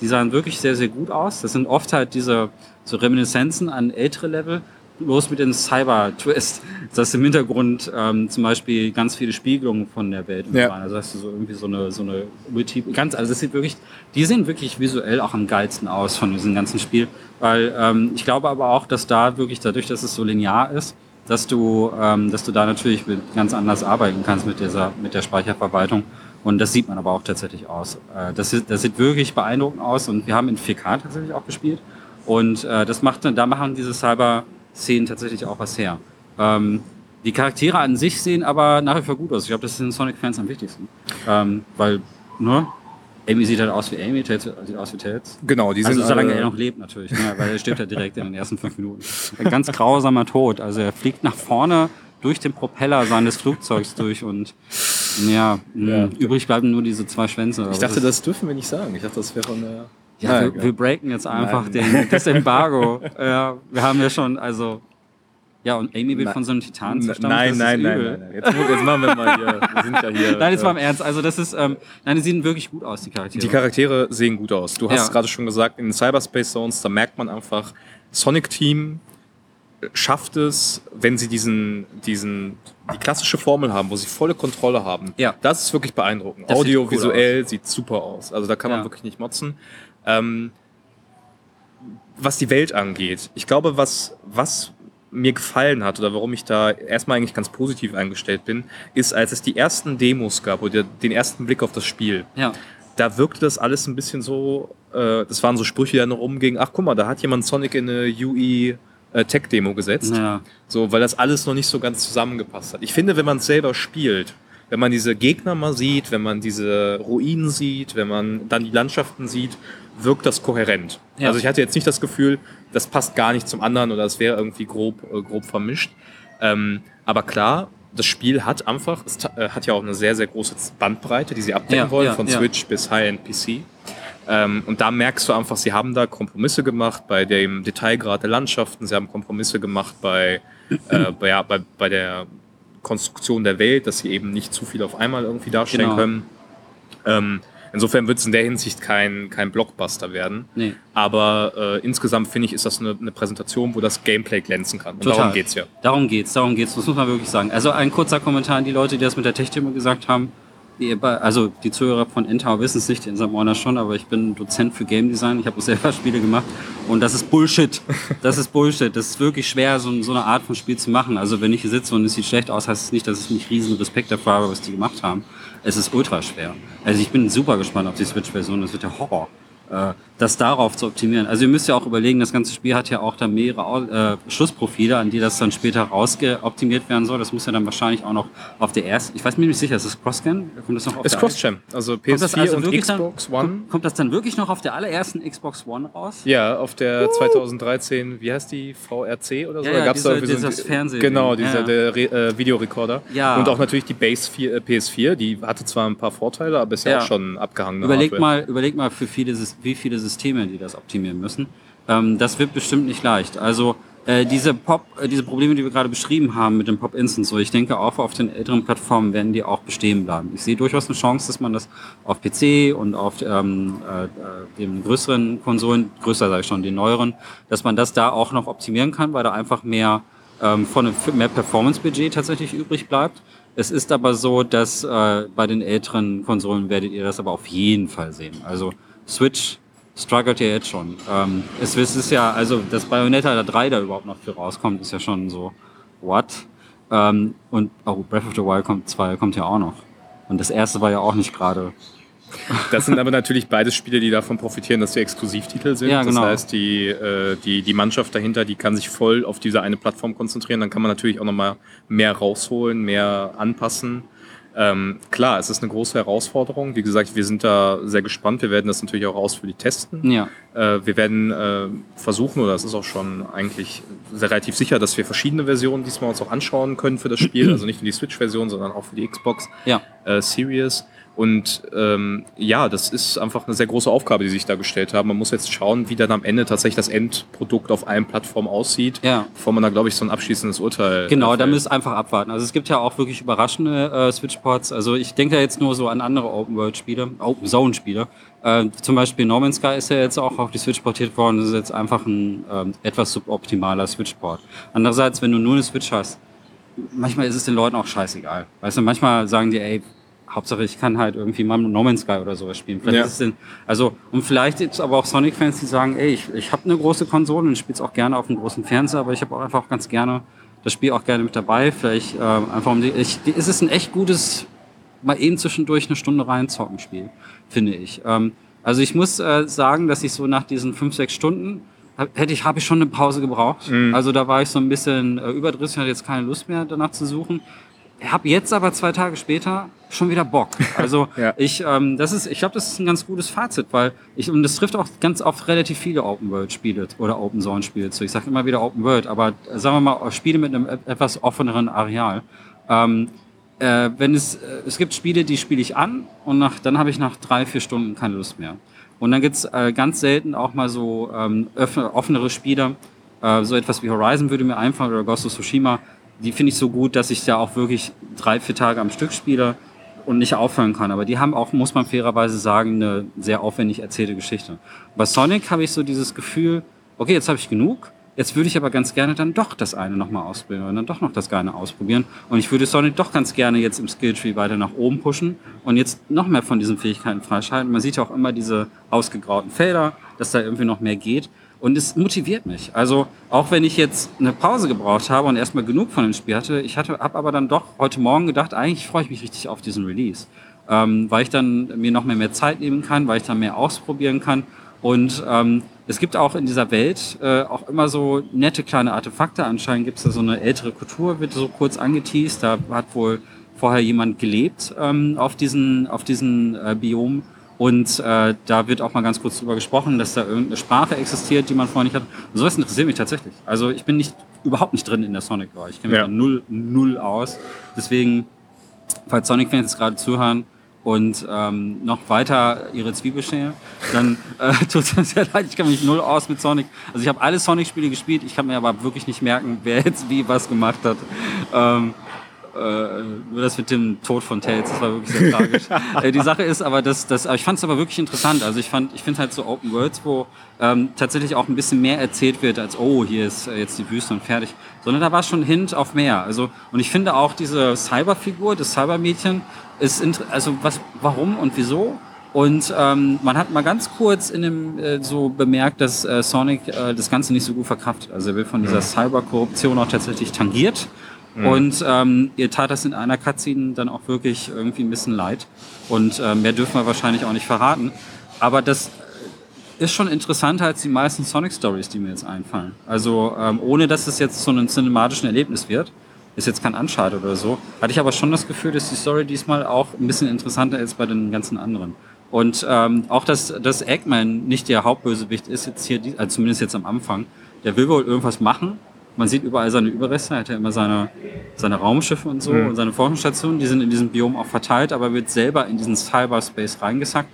Die sahen wirklich sehr, sehr gut aus. Das sind oft halt diese so Reminiszenzen an ältere Level, los mit dem Cyber-Twist, dass im Hintergrund ähm, zum Beispiel ganz viele Spiegelungen von der Welt Ja. waren. Also hast du so irgendwie so eine, so eine Multi ganz, also das sieht wirklich, die sehen wirklich visuell auch am geilsten aus von diesem ganzen Spiel, weil ähm, ich glaube aber auch, dass da wirklich dadurch, dass es so linear ist, dass du, ähm, dass du da natürlich mit, ganz anders arbeiten kannst mit dieser, mit der Speicherverwaltung. Und das sieht man aber auch tatsächlich aus. Äh, das, sieht, das sieht wirklich beeindruckend aus und wir haben in 4K tatsächlich auch gespielt. Und äh, das macht, dann- da machen diese Cyber-Szenen tatsächlich auch was her. Ähm, die Charaktere an sich sehen aber nach wie vor gut aus. Ich glaube, das ist den Sonic-Fans am wichtigsten. Ähm, weil, ne? Amy sieht halt aus wie Amy, Tails sieht aus wie Tails. Genau, die Also sind solange alle- er noch lebt natürlich, ne? weil er stirbt ja direkt in den ersten fünf Minuten. Ein ganz grausamer Tod. Also er fliegt nach vorne durch den Propeller seines Flugzeugs durch und ja, mh, Ja. übrig bleiben nur diese zwei Schwänze. Ich dachte, das dürfen wir nicht sagen. Ich dachte, das wäre von der. Ja, wir, wir breaken jetzt einfach den, das Embargo. ja, wir haben ja schon, also ja, und Amy wird Na- von so einem Titan zerstampft. Nein, nein, nein, nein, nein. Jetzt, jetzt machen wir mal hier. Wir sind ja hier. Nein, jetzt mal im äh, Ernst. Also das ist, ähm, nein, die sehen wirklich gut aus, die Charaktere. Die Charaktere sehen gut aus. Du hast Ja. es gerade schon gesagt, in Cyberspace Zones, da merkt man einfach, Sonic Team schafft es, wenn sie diesen, diesen, die klassische Formel haben, wo sie volle Kontrolle haben. Ja. Das ist wirklich beeindruckend. Das sieht cool visuell sieht super aus. Also da kann man Ja. wirklich nicht motzen. Ähm, was die Welt angeht, ich glaube, was, was mir gefallen hat oder warum ich da erstmal eigentlich ganz positiv eingestellt bin, ist, als es die ersten Demos gab oder den ersten Blick auf das Spiel ja, da wirkte das alles ein bisschen so, äh, das waren so Sprüche, die dann noch rumgingen, ach guck mal, da hat jemand Sonic in eine UE äh, Tech-Demo gesetzt. ja, So, weil das alles noch nicht so ganz zusammengepasst hat. Ich finde, wenn man es selber spielt, wenn man diese Gegner mal sieht, wenn man diese Ruinen sieht, wenn man dann die Landschaften sieht, wirkt das kohärent. Ja. Also ich hatte jetzt nicht das Gefühl, das passt gar nicht zum anderen oder es wäre irgendwie grob, äh, grob vermischt. Ähm, aber klar, das Spiel hat einfach, es äh, hat ja auch eine sehr, sehr große Bandbreite, die sie abdecken Ja, wollen, ja, von. Switch bis High-End PC. Ähm, und da merkst du einfach, sie haben da Kompromisse gemacht bei dem Detailgrad der Landschaften, sie haben Kompromisse gemacht bei, äh, bei, bei, bei der Konstruktion der Welt, dass sie eben nicht zu viel auf einmal irgendwie darstellen Genau. können. Ähm, insofern wird es in der Hinsicht kein, kein Blockbuster werden. nee. Aber äh, insgesamt finde ich, ist das eine, eine Präsentation, wo das Gameplay glänzen kann. Und Total. darum geht's ja. Darum geht's, darum geht's, das muss man wirklich sagen. Also ein kurzer Kommentar an die Leute, die das mit der Tech-Demo gesagt haben. Die, also die Zuhörer von Endtower wissen es nicht, in St. Schon, aber ich bin Dozent für Game Design. Ich habe auch selber Spiele gemacht und das ist Bullshit. Das ist Bullshit. Das ist wirklich schwer, so, so eine Art von Spiel zu machen. Also wenn ich hier sitze und es sieht schlecht aus, heißt es nicht, dass ich nicht riesen Respekt dafür habe, was die gemacht haben. Es ist ultra schwer. Also ich bin super gespannt auf die Switch-Version. Das wird der Horror äh, das darauf zu optimieren. Also ihr müsst ja auch überlegen, das ganze Spiel hat ja auch da mehrere äh, Schlussprofile, an die das dann später rausgeoptimiert werden soll. Das muss ja dann wahrscheinlich auch noch auf der ersten, ich weiß mir nicht sicher, ist das Cross-Scan? Kommt das noch auf Ist Cross-Gen, also PS4 Kommt das also und Xbox dann, One. Kommt, das dann wirklich noch auf der allerersten Xbox One raus? Ja, auf der 2013, wie heißt die, VRC oder so? Ja, Da ja, gab's diese- da dieses ein- Fernsehen- Genau, dieser ja. der Re äh, Videorekorder. Ja. Und auch natürlich die Base 4, äh, PS4, die hatte zwar ein paar Vorteile, aber ist ja, auch schon abgehangen. Überleg mal, überleg mal für viele, wie viele Systeme, die das optimieren müssen. Ähm, das wird bestimmt nicht leicht. Also äh, diese Pop, äh, diese Probleme, die wir gerade beschrieben haben mit dem Pop Instance, so ich denke auch auf den älteren Plattformen werden die auch bestehen bleiben. Ich sehe durchaus eine Chance, dass man das auf PC und auf ähm, äh, äh, den größeren Konsolen, größer sage ich schon, den neueren, dass man das da auch noch optimieren kann, weil da einfach mehr ähm, von mehr Performance-Budget tatsächlich übrig bleibt. Es ist aber so, dass äh, bei den älteren Konsolen werdet ihr das aber auf jeden Fall sehen. Also Switch struggelt ja jetzt schon. Ähm, es, es ist ja, also dass Bayonetta 3 da überhaupt noch für rauskommt, ist ja schon so, what? Ähm, und oh, Breath of the Wild kommt 2 kommt ja auch noch. Und das erste war ja auch nicht gerade. Das sind aber natürlich beides Spiele, die davon profitieren, dass sie Exklusivtitel sind. Ja, genau. Das heißt, die, äh, die, die Mannschaft dahinter, die kann sich voll auf diese eine Plattform konzentrieren. Dann kann man natürlich auch nochmal mehr rausholen, mehr anpassen. Ähm, klar, es ist eine große Herausforderung. Wie gesagt, wir sind da sehr gespannt. Wir werden das natürlich auch ausführlich testen. Ja. Äh, wir werden äh, versuchen, oder es ist auch schon eigentlich sehr relativ sicher, dass wir verschiedene Versionen diesmal uns auch anschauen können für das Spiel. also nicht nur die Switch-Version, sondern auch für die Xbox Ja. äh, Series. Und ähm, ja, das ist einfach eine sehr große Aufgabe, die sich da gestellt haben. Man muss jetzt schauen, wie dann am Ende tatsächlich das Endprodukt auf allen Plattformen aussieht, Ja. bevor man da, glaube ich, so ein abschließendes Urteil. Genau, äh, da müsst einfach abwarten. Also es gibt ja auch wirklich überraschende äh, Switch-Ports. Also ich denke da jetzt nur so an andere Open-World-Spiele, Open-Zone-Spiele. Äh, zum Beispiel No Man's Sky ist ja jetzt auch auf die Switch portiert worden. Das ist jetzt einfach ein ähm, etwas suboptimaler Switch-Port. Andererseits, wenn du nur eine Switch hast, manchmal ist es den Leuten auch scheißegal. Weißt du, manchmal sagen die, ey, Hauptsache ich kann halt irgendwie mal No Man's Sky oder sowas spielen. Vielleicht Ja. ist es denn, also, und vielleicht gibt es aber auch Sonic-Fans, die sagen, ey, ich, ich habe eine große Konsole und spiele es auch gerne auf einem großen Fernseher, aber ich habe auch einfach auch ganz gerne das Spiel auch gerne mit dabei. Vielleicht ähm, einfach um die, ich, die, es ist ein echt gutes, mal eben zwischendurch eine Stunde reinzocken Spiel, finde ich. Ähm, also ich muss äh, sagen, dass ich so nach diesen fünf, sechs Stunden hab- hätte ich, habe ich schon eine Pause gebraucht. Also da war ich so ein bisschen äh, überdrüssig, hatte jetzt keine Lust mehr danach zu suchen. Habe jetzt aber zwei Tage später schon wieder Bock. Also Ja. ich, ähm, das ist, ich glaube, das ist ein ganz gutes Fazit, weil ich und das trifft auch ganz oft relativ viele Open World Spiele oder Open Zone Spiele zu. Ich sage immer wieder Open World, aber äh, sagen wir mal Spiele mit einem e- etwas offeneren Areal. Ähm, äh, wenn es, äh, es gibt Spiele, die spiele ich an und nach, dann habe ich nach drei, vier Stunden keine Lust mehr. Und dann gibt's äh, ganz selten auch mal so ähm, offenere Spiele. Äh, so etwas wie Horizon würde mir einfallen oder Ghost of Tsushima. Die finde ich so gut, dass ich ja auch wirklich drei, vier Tage am Stück spiele und nicht aufhören kann. Aber die haben auch, muss man fairerweise sagen, eine sehr aufwendig erzählte Geschichte. Bei Sonic habe ich so dieses Gefühl, okay, jetzt habe ich genug. Jetzt würde ich aber ganz gerne dann doch das eine nochmal ausprobieren und dann doch noch das eine ausprobieren. Und ich würde Sonic doch ganz gerne jetzt im Skilltree weiter nach oben pushen und jetzt noch mehr von diesen Fähigkeiten freischalten. Man sieht ja auch immer diese ausgegrauten Felder, dass da irgendwie noch mehr geht. Und es motiviert mich. Also auch wenn ich jetzt eine Pause gebraucht habe und erstmal genug von dem Spiel hatte, ich hatte, habe aber dann doch heute Morgen gedacht, eigentlich freue ich mich richtig auf diesen Release, ähm, weil ich dann mir noch mehr, mehr Zeit nehmen kann, weil ich dann mehr ausprobieren kann. Und ähm, es gibt auch in dieser Welt äh, auch immer so nette kleine Artefakte. Anscheinend gibt es da so eine ältere Kultur, wird so kurz angeteased. Da hat wohl vorher jemand gelebt ähm, auf diesen, auf diesen äh, Biom. Und äh, da wird auch mal ganz kurz drüber gesprochen, dass da irgendeine Sprache existiert, die man vorher nicht hat. Und sowas interessiert mich tatsächlich. Also ich bin nicht überhaupt nicht drin in der Sonic-Lore. Ich kenne mich Ja. null, null aus. Deswegen, falls Sonic-Fans jetzt gerade zuhören und ähm, noch weiter ihre Zwiebel schälen, dann äh, tut es mir sehr leid. Ich kenne mich null aus mit Sonic. Also ich habe alle Sonic-Spiele gespielt. Ich kann mir aber wirklich nicht merken, wer jetzt wie was gemacht hat. Ähm, äh, nur das mit dem Tod von Tails, das war wirklich sehr tragisch. äh, die Sache ist aber, dass, dass aber ich fand es aber wirklich interessant. Also ich fand, ich finde halt so Open Worlds, wo ähm, tatsächlich auch ein bisschen mehr erzählt wird als oh hier ist äh, jetzt die Wüste und fertig, sondern da war schon Hint auf mehr. Also und ich finde auch diese Cyberfigur, das Cybermädchen, ist also was, warum und wieso? Und ähm, man hat mal ganz kurz in dem äh, so bemerkt, dass äh, Sonic äh, das Ganze nicht so gut verkraftet. Also er wird von dieser Cyberkorruption auch tatsächlich tangiert. Und ähm, ihr tat das in einer Cutscene dann auch wirklich irgendwie ein bisschen leid. Und äh, mehr dürfen wir wahrscheinlich auch nicht verraten. Aber das ist schon interessanter als die meisten Sonic Stories, die mir jetzt einfallen. Also ähm, ohne dass es jetzt zu einem cinematischen Erlebnis wird, ist jetzt kein Uncharted oder so, hatte ich aber schon das Gefühl, dass die Story diesmal auch ein bisschen interessanter ist bei den ganzen anderen. Und ähm, auch, dass, dass Eggman nicht der Hauptbösewicht ist, jetzt hier, also zumindest jetzt am Anfang, der will wohl irgendwas machen. Man sieht überall seine Überreste, er hat ja immer seine, seine Raumschiffe und so und seine Forschungsstationen, die sind in diesem Biom auch verteilt, aber wird selber in diesen Cyberspace reingesackt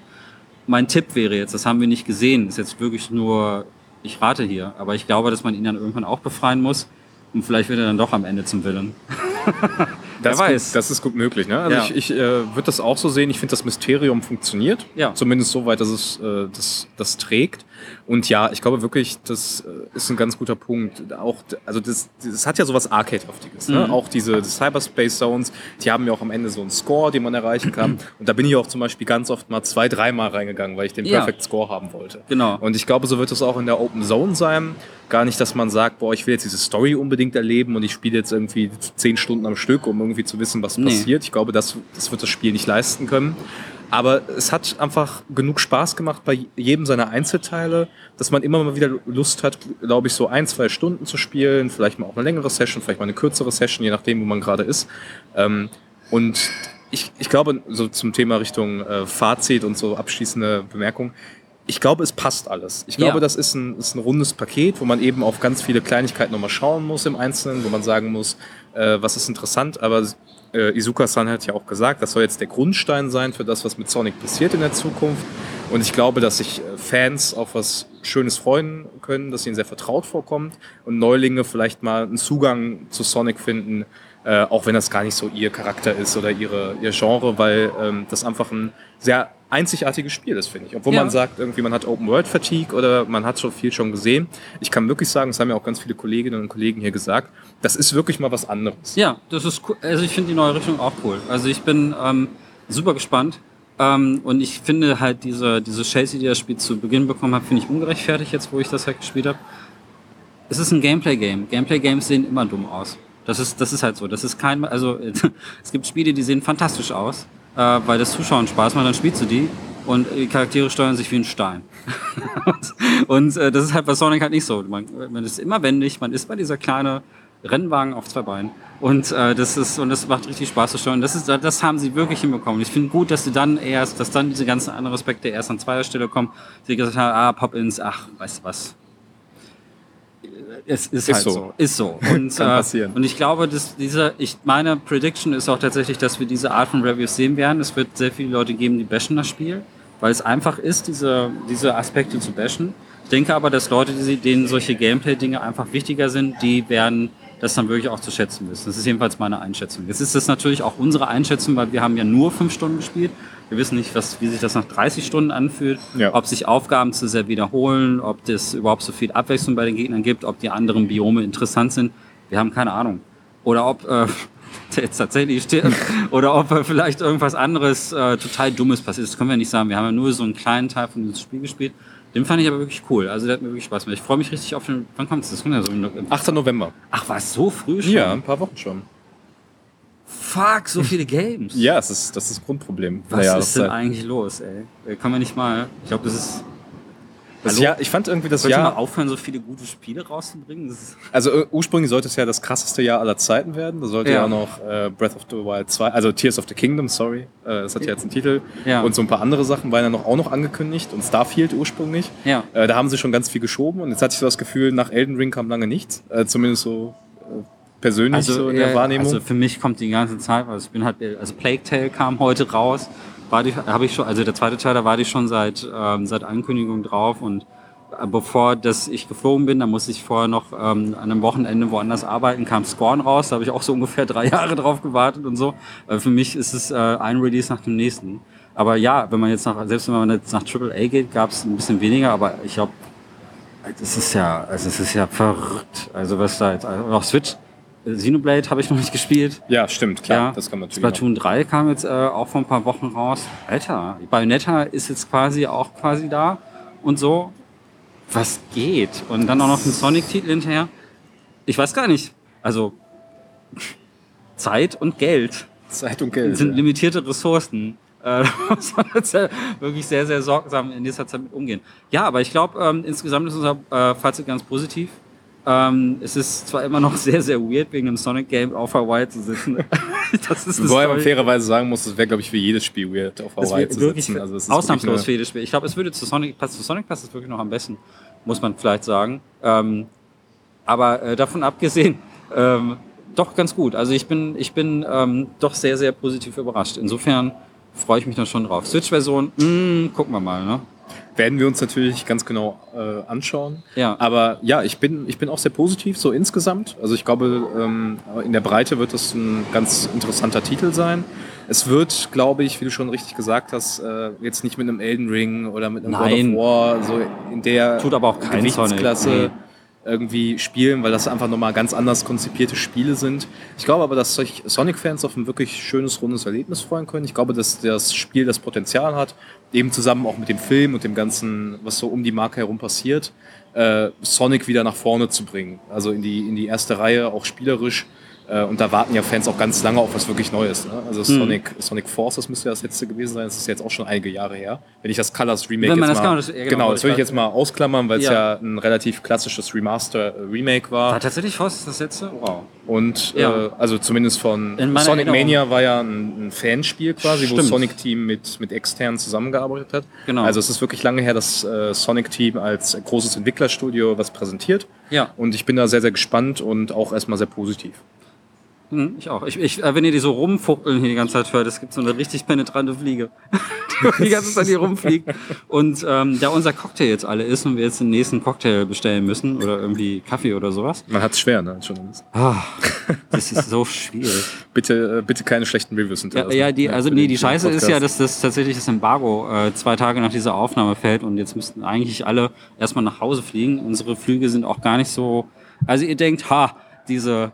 mein Tipp wäre jetzt, das haben wir nicht gesehen, ist jetzt wirklich nur, ich rate hier, aber ich glaube, dass man ihn dann irgendwann auch befreien muss und vielleicht wird er dann doch am Ende zum Willen. Das, Wer weiß. Gut, das ist gut möglich. Ne? Also Ja. ich, ich äh, würde das auch so sehen. Ich finde, das Mysterium funktioniert. Ja. Zumindest so weit, dass es äh, das, das trägt. Und ja, ich glaube wirklich, das äh, ist ein ganz guter Punkt. Auch, also das, das hat ja sowas Arcade-haftiges. Ne? Mhm. Auch diese Cyberspace Zones, die haben ja auch am Ende so einen Score, den man erreichen kann. Und da bin ich auch zum Beispiel ganz oft mal zwei, dreimal reingegangen, weil ich den Ja. Perfect Score haben wollte. Genau. Und ich glaube, so wird es auch in der Open Zone sein. Gar nicht, dass man sagt, boah, ich will jetzt diese Story unbedingt erleben und ich spiele jetzt irgendwie zehn Stunden am Stück, um irgendwie zu wissen, was Nee. passiert. Ich glaube, das, das wird das Spiel nicht leisten können. Aber es hat einfach genug Spaß gemacht bei jedem seiner Einzelteile, dass man immer mal wieder Lust hat, glaube ich, so ein, zwei Stunden zu spielen, vielleicht mal auch eine längere Session, vielleicht mal eine kürzere Session, je nachdem, wo man gerade ist. Ähm, und ich, ich glaube, so zum Thema Richtung äh, Fazit und so abschließende Bemerkung, ich glaube, es passt alles. Ich glaube, Ja. das ist ein, ist ein rundes Paket, wo man eben auf ganz viele Kleinigkeiten nochmal schauen muss im Einzelnen, wo man sagen muss, äh, was ist interessant, aber äh, Izuka-san hat ja auch gesagt, das soll jetzt der Grundstein sein für das, was mit Sonic passiert in der Zukunft. Und ich glaube, dass sich äh, Fans auf was Schönes freuen können, dass ihnen sehr vertraut vorkommt und Neulinge vielleicht mal einen Zugang zu Sonic finden, äh, auch wenn das gar nicht so ihr Charakter ist oder ihre, ihr Genre, weil ähm, das einfach ein sehr einzigartiges Spiel ist, finde ich. Obwohl Ja. man sagt, irgendwie man hat Open World Fatigue oder man hat schon viel schon gesehen. Ich kann wirklich sagen, das haben ja auch ganz viele Kolleginnen und Kollegen hier gesagt, das ist wirklich mal was anderes. Ja, das ist cool. Also ich finde die neue Richtung auch cool. Also ich bin ähm, super gespannt. Ähm, und ich finde halt diese, diese Chasey, die das Spiel zu Beginn bekommen hat, finde ich ungerechtfertigt jetzt, wo ich das halt gespielt habe. Es ist ein Gameplay-Game. Gameplay-Games sehen immer dumm aus. Das ist, das ist halt so. Das ist kein, also es gibt Spiele, die sehen fantastisch aus, äh, weil das Zuschauen Spaß macht, dann spielst du die und die Charaktere steuern sich wie ein Stein. und äh, das ist halt bei Sonic halt nicht so. Man, man ist immer wendig, man ist bei dieser kleine Rennwagen auf zwei Beinen. Und äh, das ist und das macht richtig Spaß zu steuern. Das ist, das haben sie wirklich hinbekommen. Ich finde gut, dass sie dann erst, dass dann diese ganzen anderen Aspekte erst an zweiter Stelle kommen. Sie gesagt haben, ah, Pop-ins, ach, weißt du was. Es ist, Ist halt so. so. Ist so. Und, Kann äh, passieren. und ich glaube, dass diese, ich, meine Prediction ist auch tatsächlich, dass wir diese Art von Reviews sehen werden. Es wird sehr viele Leute geben, die bashen das Spiel, weil es einfach ist, diese, diese Aspekte zu bashen. Ich denke aber, dass Leute, die, denen solche Gameplay-Dinge einfach wichtiger sind, die werden das dann wirklich auch zu schätzen wissen. Das ist jedenfalls meine Einschätzung. Jetzt ist das natürlich auch unsere Einschätzung, weil wir haben ja nur fünf Stunden gespielt. Wir wissen nicht, was, wie sich das nach 30 Stunden anfühlt, Ja. ob sich Aufgaben zu sehr wiederholen, ob das überhaupt so viel Abwechslung bei den Gegnern gibt, ob die anderen Biome interessant sind. Wir haben keine Ahnung. Oder ob äh, der jetzt tatsächlich stirbt oder ob äh, vielleicht irgendwas anderes äh, total Dummes passiert. Das können wir nicht sagen. Wir haben ja nur so einen kleinen Teil von diesem Spiel gespielt. Den fand ich aber wirklich cool. Also der hat mir wirklich Spaß gemacht. Ich freue mich richtig auf den. Wann kommt es? Das kommt ja so im- 8. November. Ach, war es so früh schon? Ja, ein paar Wochen schon. Fuck, so viele Games. Ja, es ist, das ist das Grundproblem. Was der ist denn eigentlich los, ey? Äh, Kann man nicht mal. Ich glaube, das ist. Das Hallo? Jahr, ich fand irgendwie das Sollte mal Jahr, aufhören, so viele gute Spiele rauszubringen? Das also äh, ursprünglich sollte es ja das krasseste Jahr aller Zeiten werden. Da sollte Ja. ja, auch noch äh, Breath of the Wild 2, also Tears of the Kingdom, sorry, äh, das hat ja jetzt einen Titel. Ja. Und so ein paar andere Sachen waren ja noch, auch noch angekündigt und Starfield ursprünglich. Ja. Äh, da haben sie schon ganz viel geschoben und jetzt hatte ich so das Gefühl, nach Elden Ring kam lange nichts. Äh, zumindest so persönlich so in der äh, Wahrnehmung. Also für mich kommt die ganze Zeit, also ich bin halt, also Plague Tale kam heute raus, war die, habe ich schon, also der zweite Teil, da war die schon seit, ähm, seit Ankündigung drauf und äh, bevor das ich geflogen bin, da musste ich vorher noch ähm, an einem Wochenende woanders arbeiten, kam Scorn raus, da habe ich auch so ungefähr drei Jahre drauf gewartet und so. Äh, für mich ist es äh, ein Release nach dem nächsten. Aber ja, wenn man jetzt nach, selbst wenn man jetzt nach AAA geht, gab es ein bisschen weniger, aber ich glaube, das ist ja, also es ist ja verrückt. Also was da jetzt, also auch Switch, Xenoblade habe ich noch nicht gespielt. ja, stimmt, klar. Ja, Das kann man natürlich. Splatoon 3 kam jetzt äh, auch vor ein paar Wochen raus. Alter, Bayonetta ist jetzt quasi auch quasi da und so. Was geht? Und dann auch noch ein Sonic-Titel hinterher. Ich weiß gar nicht. Also Zeit und Geld. Zeit und Geld. sind limitierte Ressourcen. Äh, Da muss man jetzt ja wirklich sehr, sehr sorgsam in dieser Zeit mit umgehen. Ja, aber ich glaube, ähm, insgesamt ist unser äh, Fazit ganz positiv. Ähm, es ist zwar immer noch sehr, sehr weird, wegen einem Sonic-Game auf Hawaii zu sitzen. das ist Wobei man fairerweise sagen muss, das wäre, glaube ich, für jedes Spiel weird, auf Hawaii zu sitzen. Also es ausnahmslos für jedes Spiel. Ich glaube, es würde zu Sonic, passt zu Sonic passt es wirklich noch am besten, muss man vielleicht sagen. Ähm, aber äh, davon abgesehen, ähm, doch ganz gut. Also ich bin, ich bin ähm, doch sehr, sehr positiv überrascht. Insofern freue ich mich da schon drauf. Switch-Version, mm, gucken wir mal, ne? Werden wir uns natürlich ganz genau äh, anschauen. Ja. Aber ja, ich bin, ich bin auch sehr positiv, so insgesamt. Also ich glaube, ähm, in der Breite wird das ein ganz interessanter Titel sein. Es wird, glaube ich, wie du schon richtig gesagt hast, äh, jetzt nicht mit einem Elden Ring oder mit einem Nein. God of War so in der Tut aber auch Gewichtsklasse nee. Irgendwie spielen, weil das einfach nochmal ganz anders konzipierte Spiele sind. Ich glaube aber, dass sich Sonic-Fans auf ein wirklich schönes, rundes Erlebnis freuen können. Ich glaube, dass das Spiel das Potenzial hat, eben zusammen auch mit dem Film und dem Ganzen, was so um die Marke herum passiert, äh, Sonic wieder nach vorne zu bringen. Also in die, in die erste Reihe, auch spielerisch. Äh, und da warten ja Fans auch ganz lange auf was wirklich Neues. Ne? Also Hm. Sonic, Sonic Force, das müsste ja das letzte gewesen sein. Das ist jetzt auch schon einige Jahre her. Wenn ich das Colors Remake jetzt das mal, das- ja, genau, genau, das würde ich jetzt mal ausklammern, weil es Ja. ja ein relativ klassisches Remaster-Remake war. War tatsächlich Faust das letzte? Wow. Und Ja. äh, also zumindest von Sonic Erinnerung. Mania war ja ein, ein Fanspiel quasi, wo Stimmt. Sonic Team mit, mit externen zusammengearbeitet hat. Genau. Also es ist wirklich lange her, dass äh, Sonic Team als großes Entwicklerstudio was präsentiert. Ja. Und ich bin da sehr, sehr gespannt und auch erstmal sehr positiv. Hm, ich auch. Ich, ich, äh, wenn ihr die so rumfuchteln hier die ganze Zeit hört, es gibt so eine richtig penetrante Fliege, die die ganze Zeit hier rumfliegt. Und ähm, da unser Cocktail jetzt alle ist und wir jetzt den nächsten Cocktail bestellen müssen oder irgendwie Kaffee oder sowas. Man hat es schwer, ne, Journalist. Ah, das ist so schwierig. Bitte, äh, bitte keine schlechten Reviews Ja, hinterlassen. ja, die, also nee, die Scheiße ist ja, Podcast. dass das tatsächlich das Embargo äh, zwei Tage nach dieser Aufnahme fällt und jetzt müssten eigentlich alle erstmal nach Hause fliegen. Unsere Flüge sind auch gar nicht so. Also ihr denkt, ha, diese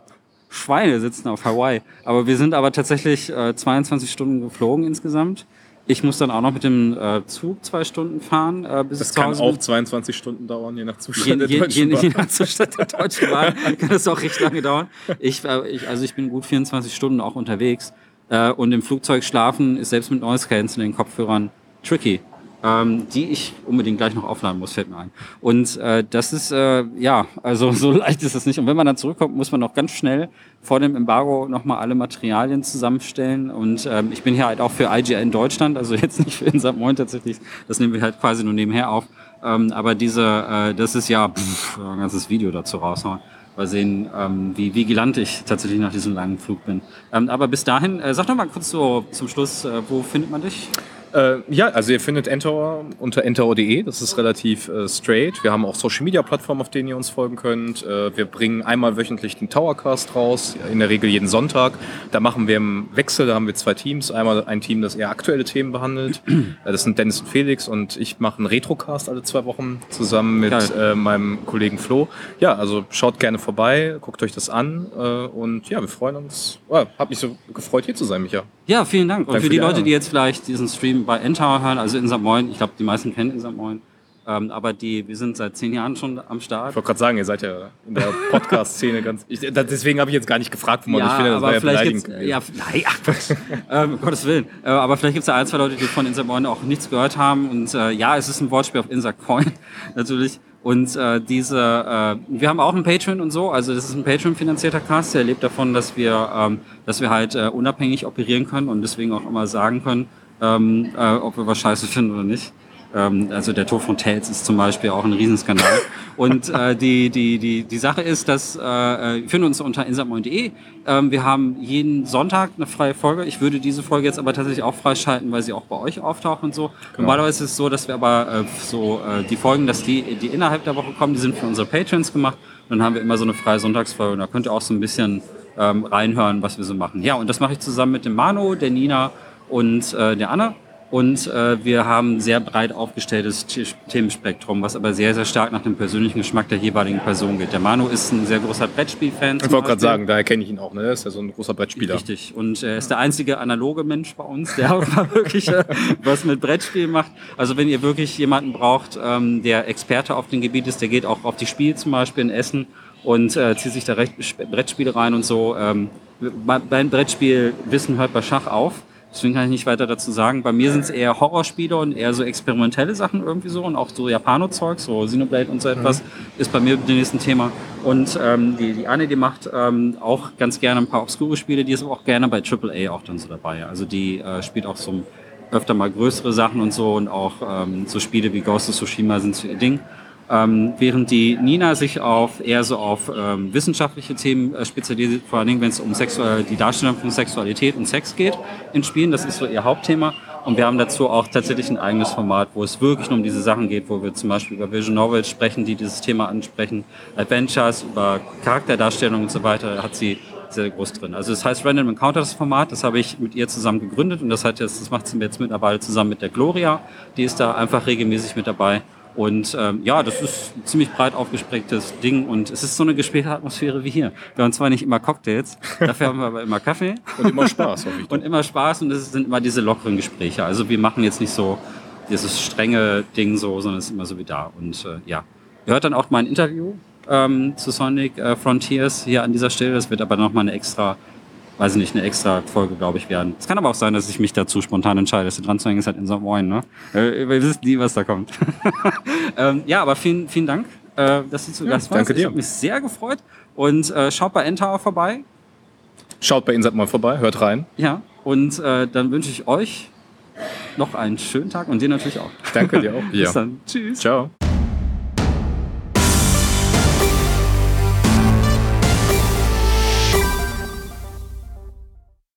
Schweine sitzen auf Hawaii. Aber wir sind aber tatsächlich äh, 22 Stunden geflogen insgesamt. Ich muss dann auch noch mit dem äh, Zug zwei Stunden fahren, äh, bis Das zu kann auch bin. 22 Stunden dauern, je nach Je, Zustand der je, je, Deutschen je Bahn. nach Zustand der Deutschen Bahn kann das auch recht lange dauern. Ich, äh, ich, also ich bin gut 24 Stunden auch unterwegs. Äh, und im Flugzeug schlafen ist selbst mit Noise Cancelling Kopfhörern tricky. Ähm, die ich unbedingt gleich noch aufladen muss, fällt mir ein. Und äh, das ist, äh, ja, also so leicht ist das nicht. Und wenn man dann zurückkommt, muss man noch ganz schnell vor dem Embargo nochmal alle Materialien zusammenstellen. Und ähm, ich bin hier halt auch für IGN Deutschland, also jetzt nicht für Insert Moin tatsächlich. Das nehmen wir halt quasi nur nebenher auf. Ähm, aber diese, äh, das ist ja pff, ein ganzes Video dazu raushauen. Mal sehen, ähm, wie vigilant ich tatsächlich nach diesem langen Flug bin. Ähm, aber bis dahin, äh, sag doch mal kurz so zum Schluss, äh, wo findet man dich? Äh, ja, also ihr findet Entour unter entour.de, das ist relativ äh, straight. Wir haben auch Social Media Plattformen, auf denen ihr uns folgen könnt. Äh, wir bringen einmal wöchentlich den Towercast raus, in der Regel jeden Sonntag. Da machen wir im Wechsel, da haben wir zwei Teams. Einmal ein Team, das eher aktuelle Themen behandelt. Äh, das sind Dennis und Felix und ich mache einen Retrocast alle zwei Wochen zusammen mit äh, meinem Kollegen Flo. Ja, also schaut gerne vorbei, guckt euch das an äh, und ja, wir freuen uns. Oh, hab mich so gefreut, hier zu sein, Micha. Ja, vielen Dank. Und Danke für für die die Leute, die jetzt vielleicht diesen Stream bei Endtower hören, also in St. Moin, ich glaube, die meisten kennen in St. Moin, ähm, aber die, wir sind seit zehn Jahren schon am Start. Ich wollte gerade sagen, ihr seid ja in der Podcast-Szene ganz. Ich, das- deswegen habe ich jetzt gar nicht gefragt, wo man mich findet. Das war ja vielleicht beleidigend. gibt's, gewesen. ja, nein, ach, ähm, Gottes Willen. Äh, aber vielleicht gibt es ja ein, zwei Leute, die von Insert Moin auch nichts gehört haben. Und äh, ja, es ist ein Wortspiel auf Insert Coin, natürlich. Und äh, diese, äh, wir haben auch einen Patreon und so. Also das ist ein Patreon-finanzierter Cast, der lebt davon, dass wir, ähm, dass wir halt äh, unabhängig operieren können und deswegen auch immer sagen können, ähm, äh, ob wir was scheiße finden oder nicht. Ähm, also der Tod von Tales ist zum Beispiel auch ein Riesenskandal. Und äh, die, die, die, die Sache ist, dass äh, äh, wir finden uns unter insertmoin.de. Ähm, wir haben jeden Sonntag eine freie Folge. Ich würde diese Folge jetzt aber tatsächlich auch freischalten, weil sie auch bei euch auftaucht und so. Normalerweise ist es so, dass wir aber äh, so äh, die Folgen, dass die, die innerhalb der Woche kommen, die sind für unsere Patrons gemacht. Und dann haben wir immer so eine freie Sonntagsfolge. Und da könnt ihr auch so ein bisschen ähm, reinhören, was wir so machen. Ja, und das mache ich zusammen mit dem Manu, der Nina und äh, der Anna. Und äh, wir haben ein sehr breit aufgestelltes Themenspektrum, was aber sehr, sehr stark nach dem persönlichen Geschmack der jeweiligen Person geht. Der Manu ist ein sehr großer Brettspielfan. Ich wollte gerade sagen, daher kenne ich ihn auch. Ne? Er ist ja so ein großer Brettspieler. Richtig. Und er ist der einzige analoge Mensch bei uns, der auch mal wirklich äh, was mit Brettspielen macht. Also wenn ihr wirklich jemanden braucht, ähm, der Experte auf dem Gebiet ist, der geht auch auf die Spiele zum Beispiel in Essen und äh, zieht sich da recht, Brettspiele rein und so. Ähm, beim Brettspielwissen hört bei Schach auf. Deswegen kann ich nicht weiter dazu sagen. Bei mir sind es eher Horrorspiele und eher so experimentelle Sachen irgendwie so und auch so Japano-Zeug, so Xenoblade und so etwas, ist bei mir das nächste Thema. Und ähm, die, die Anne, die macht ähm, auch ganz gerne ein paar obskure Spiele, die ist aber auch gerne bei AAA auch dann so dabei. Also die äh, spielt auch so öfter mal größere Sachen und so und auch ähm, so Spiele wie Ghost of Tsushima sind so ihr Ding. Ähm, während die Nina sich auf eher so auf ähm, wissenschaftliche Themen äh, spezialisiert, vor allen Dingen, wenn es um Sexual die Darstellung von Sexualität und Sex geht in Spielen, das ist so ihr Hauptthema. Und wir haben dazu auch tatsächlich ein eigenes Format, wo es wirklich nur um diese Sachen geht, wo wir zum Beispiel über Vision Novels sprechen, die dieses Thema ansprechen, Adventures, über Charakterdarstellung und so weiter, hat sie sehr groß drin. Also das heißt Random Encounter, das Format, das habe ich mit ihr zusammen gegründet und das, hat jetzt, das macht sie jetzt mittlerweile zusammen mit der Gloria, die ist da einfach regelmäßig mit dabei. Und ähm, ja, das ist ein ziemlich breit aufgesprägtes Ding und es ist so eine gespielte Atmosphäre wie hier. Wir haben zwar nicht immer Cocktails, dafür haben wir aber immer Kaffee Und immer Spaß, hoffe ich. und immer Spaß und es sind immer diese lockeren Gespräche. Also wir machen jetzt nicht so dieses strenge Ding so, sondern es ist immer so wie da. Und äh, ja, ihr hört dann auch mein Interview ähm, zu Sonic äh, Frontiers hier an dieser Stelle. Das wird aber nochmal eine extra, weiß ich nicht, eine extra Folge, glaube ich, werden. Es kann aber auch sein, dass ich mich dazu spontan entscheide. Das dran zu hängen ist halt in so einem Moin, ne? Äh, wir wissen nie, was da kommt. ähm, ja, aber vielen, vielen Dank, äh, dass du zu Gast warst. danke Ich dir. habe mich sehr gefreut. Und äh, schaut bei Endtower vorbei. Schaut bei Insert mal vorbei, hört rein. Ja, und äh, dann wünsche ich euch noch einen schönen Tag und dir natürlich auch. Danke dir auch. Bis dann. Tschüss. Ciao.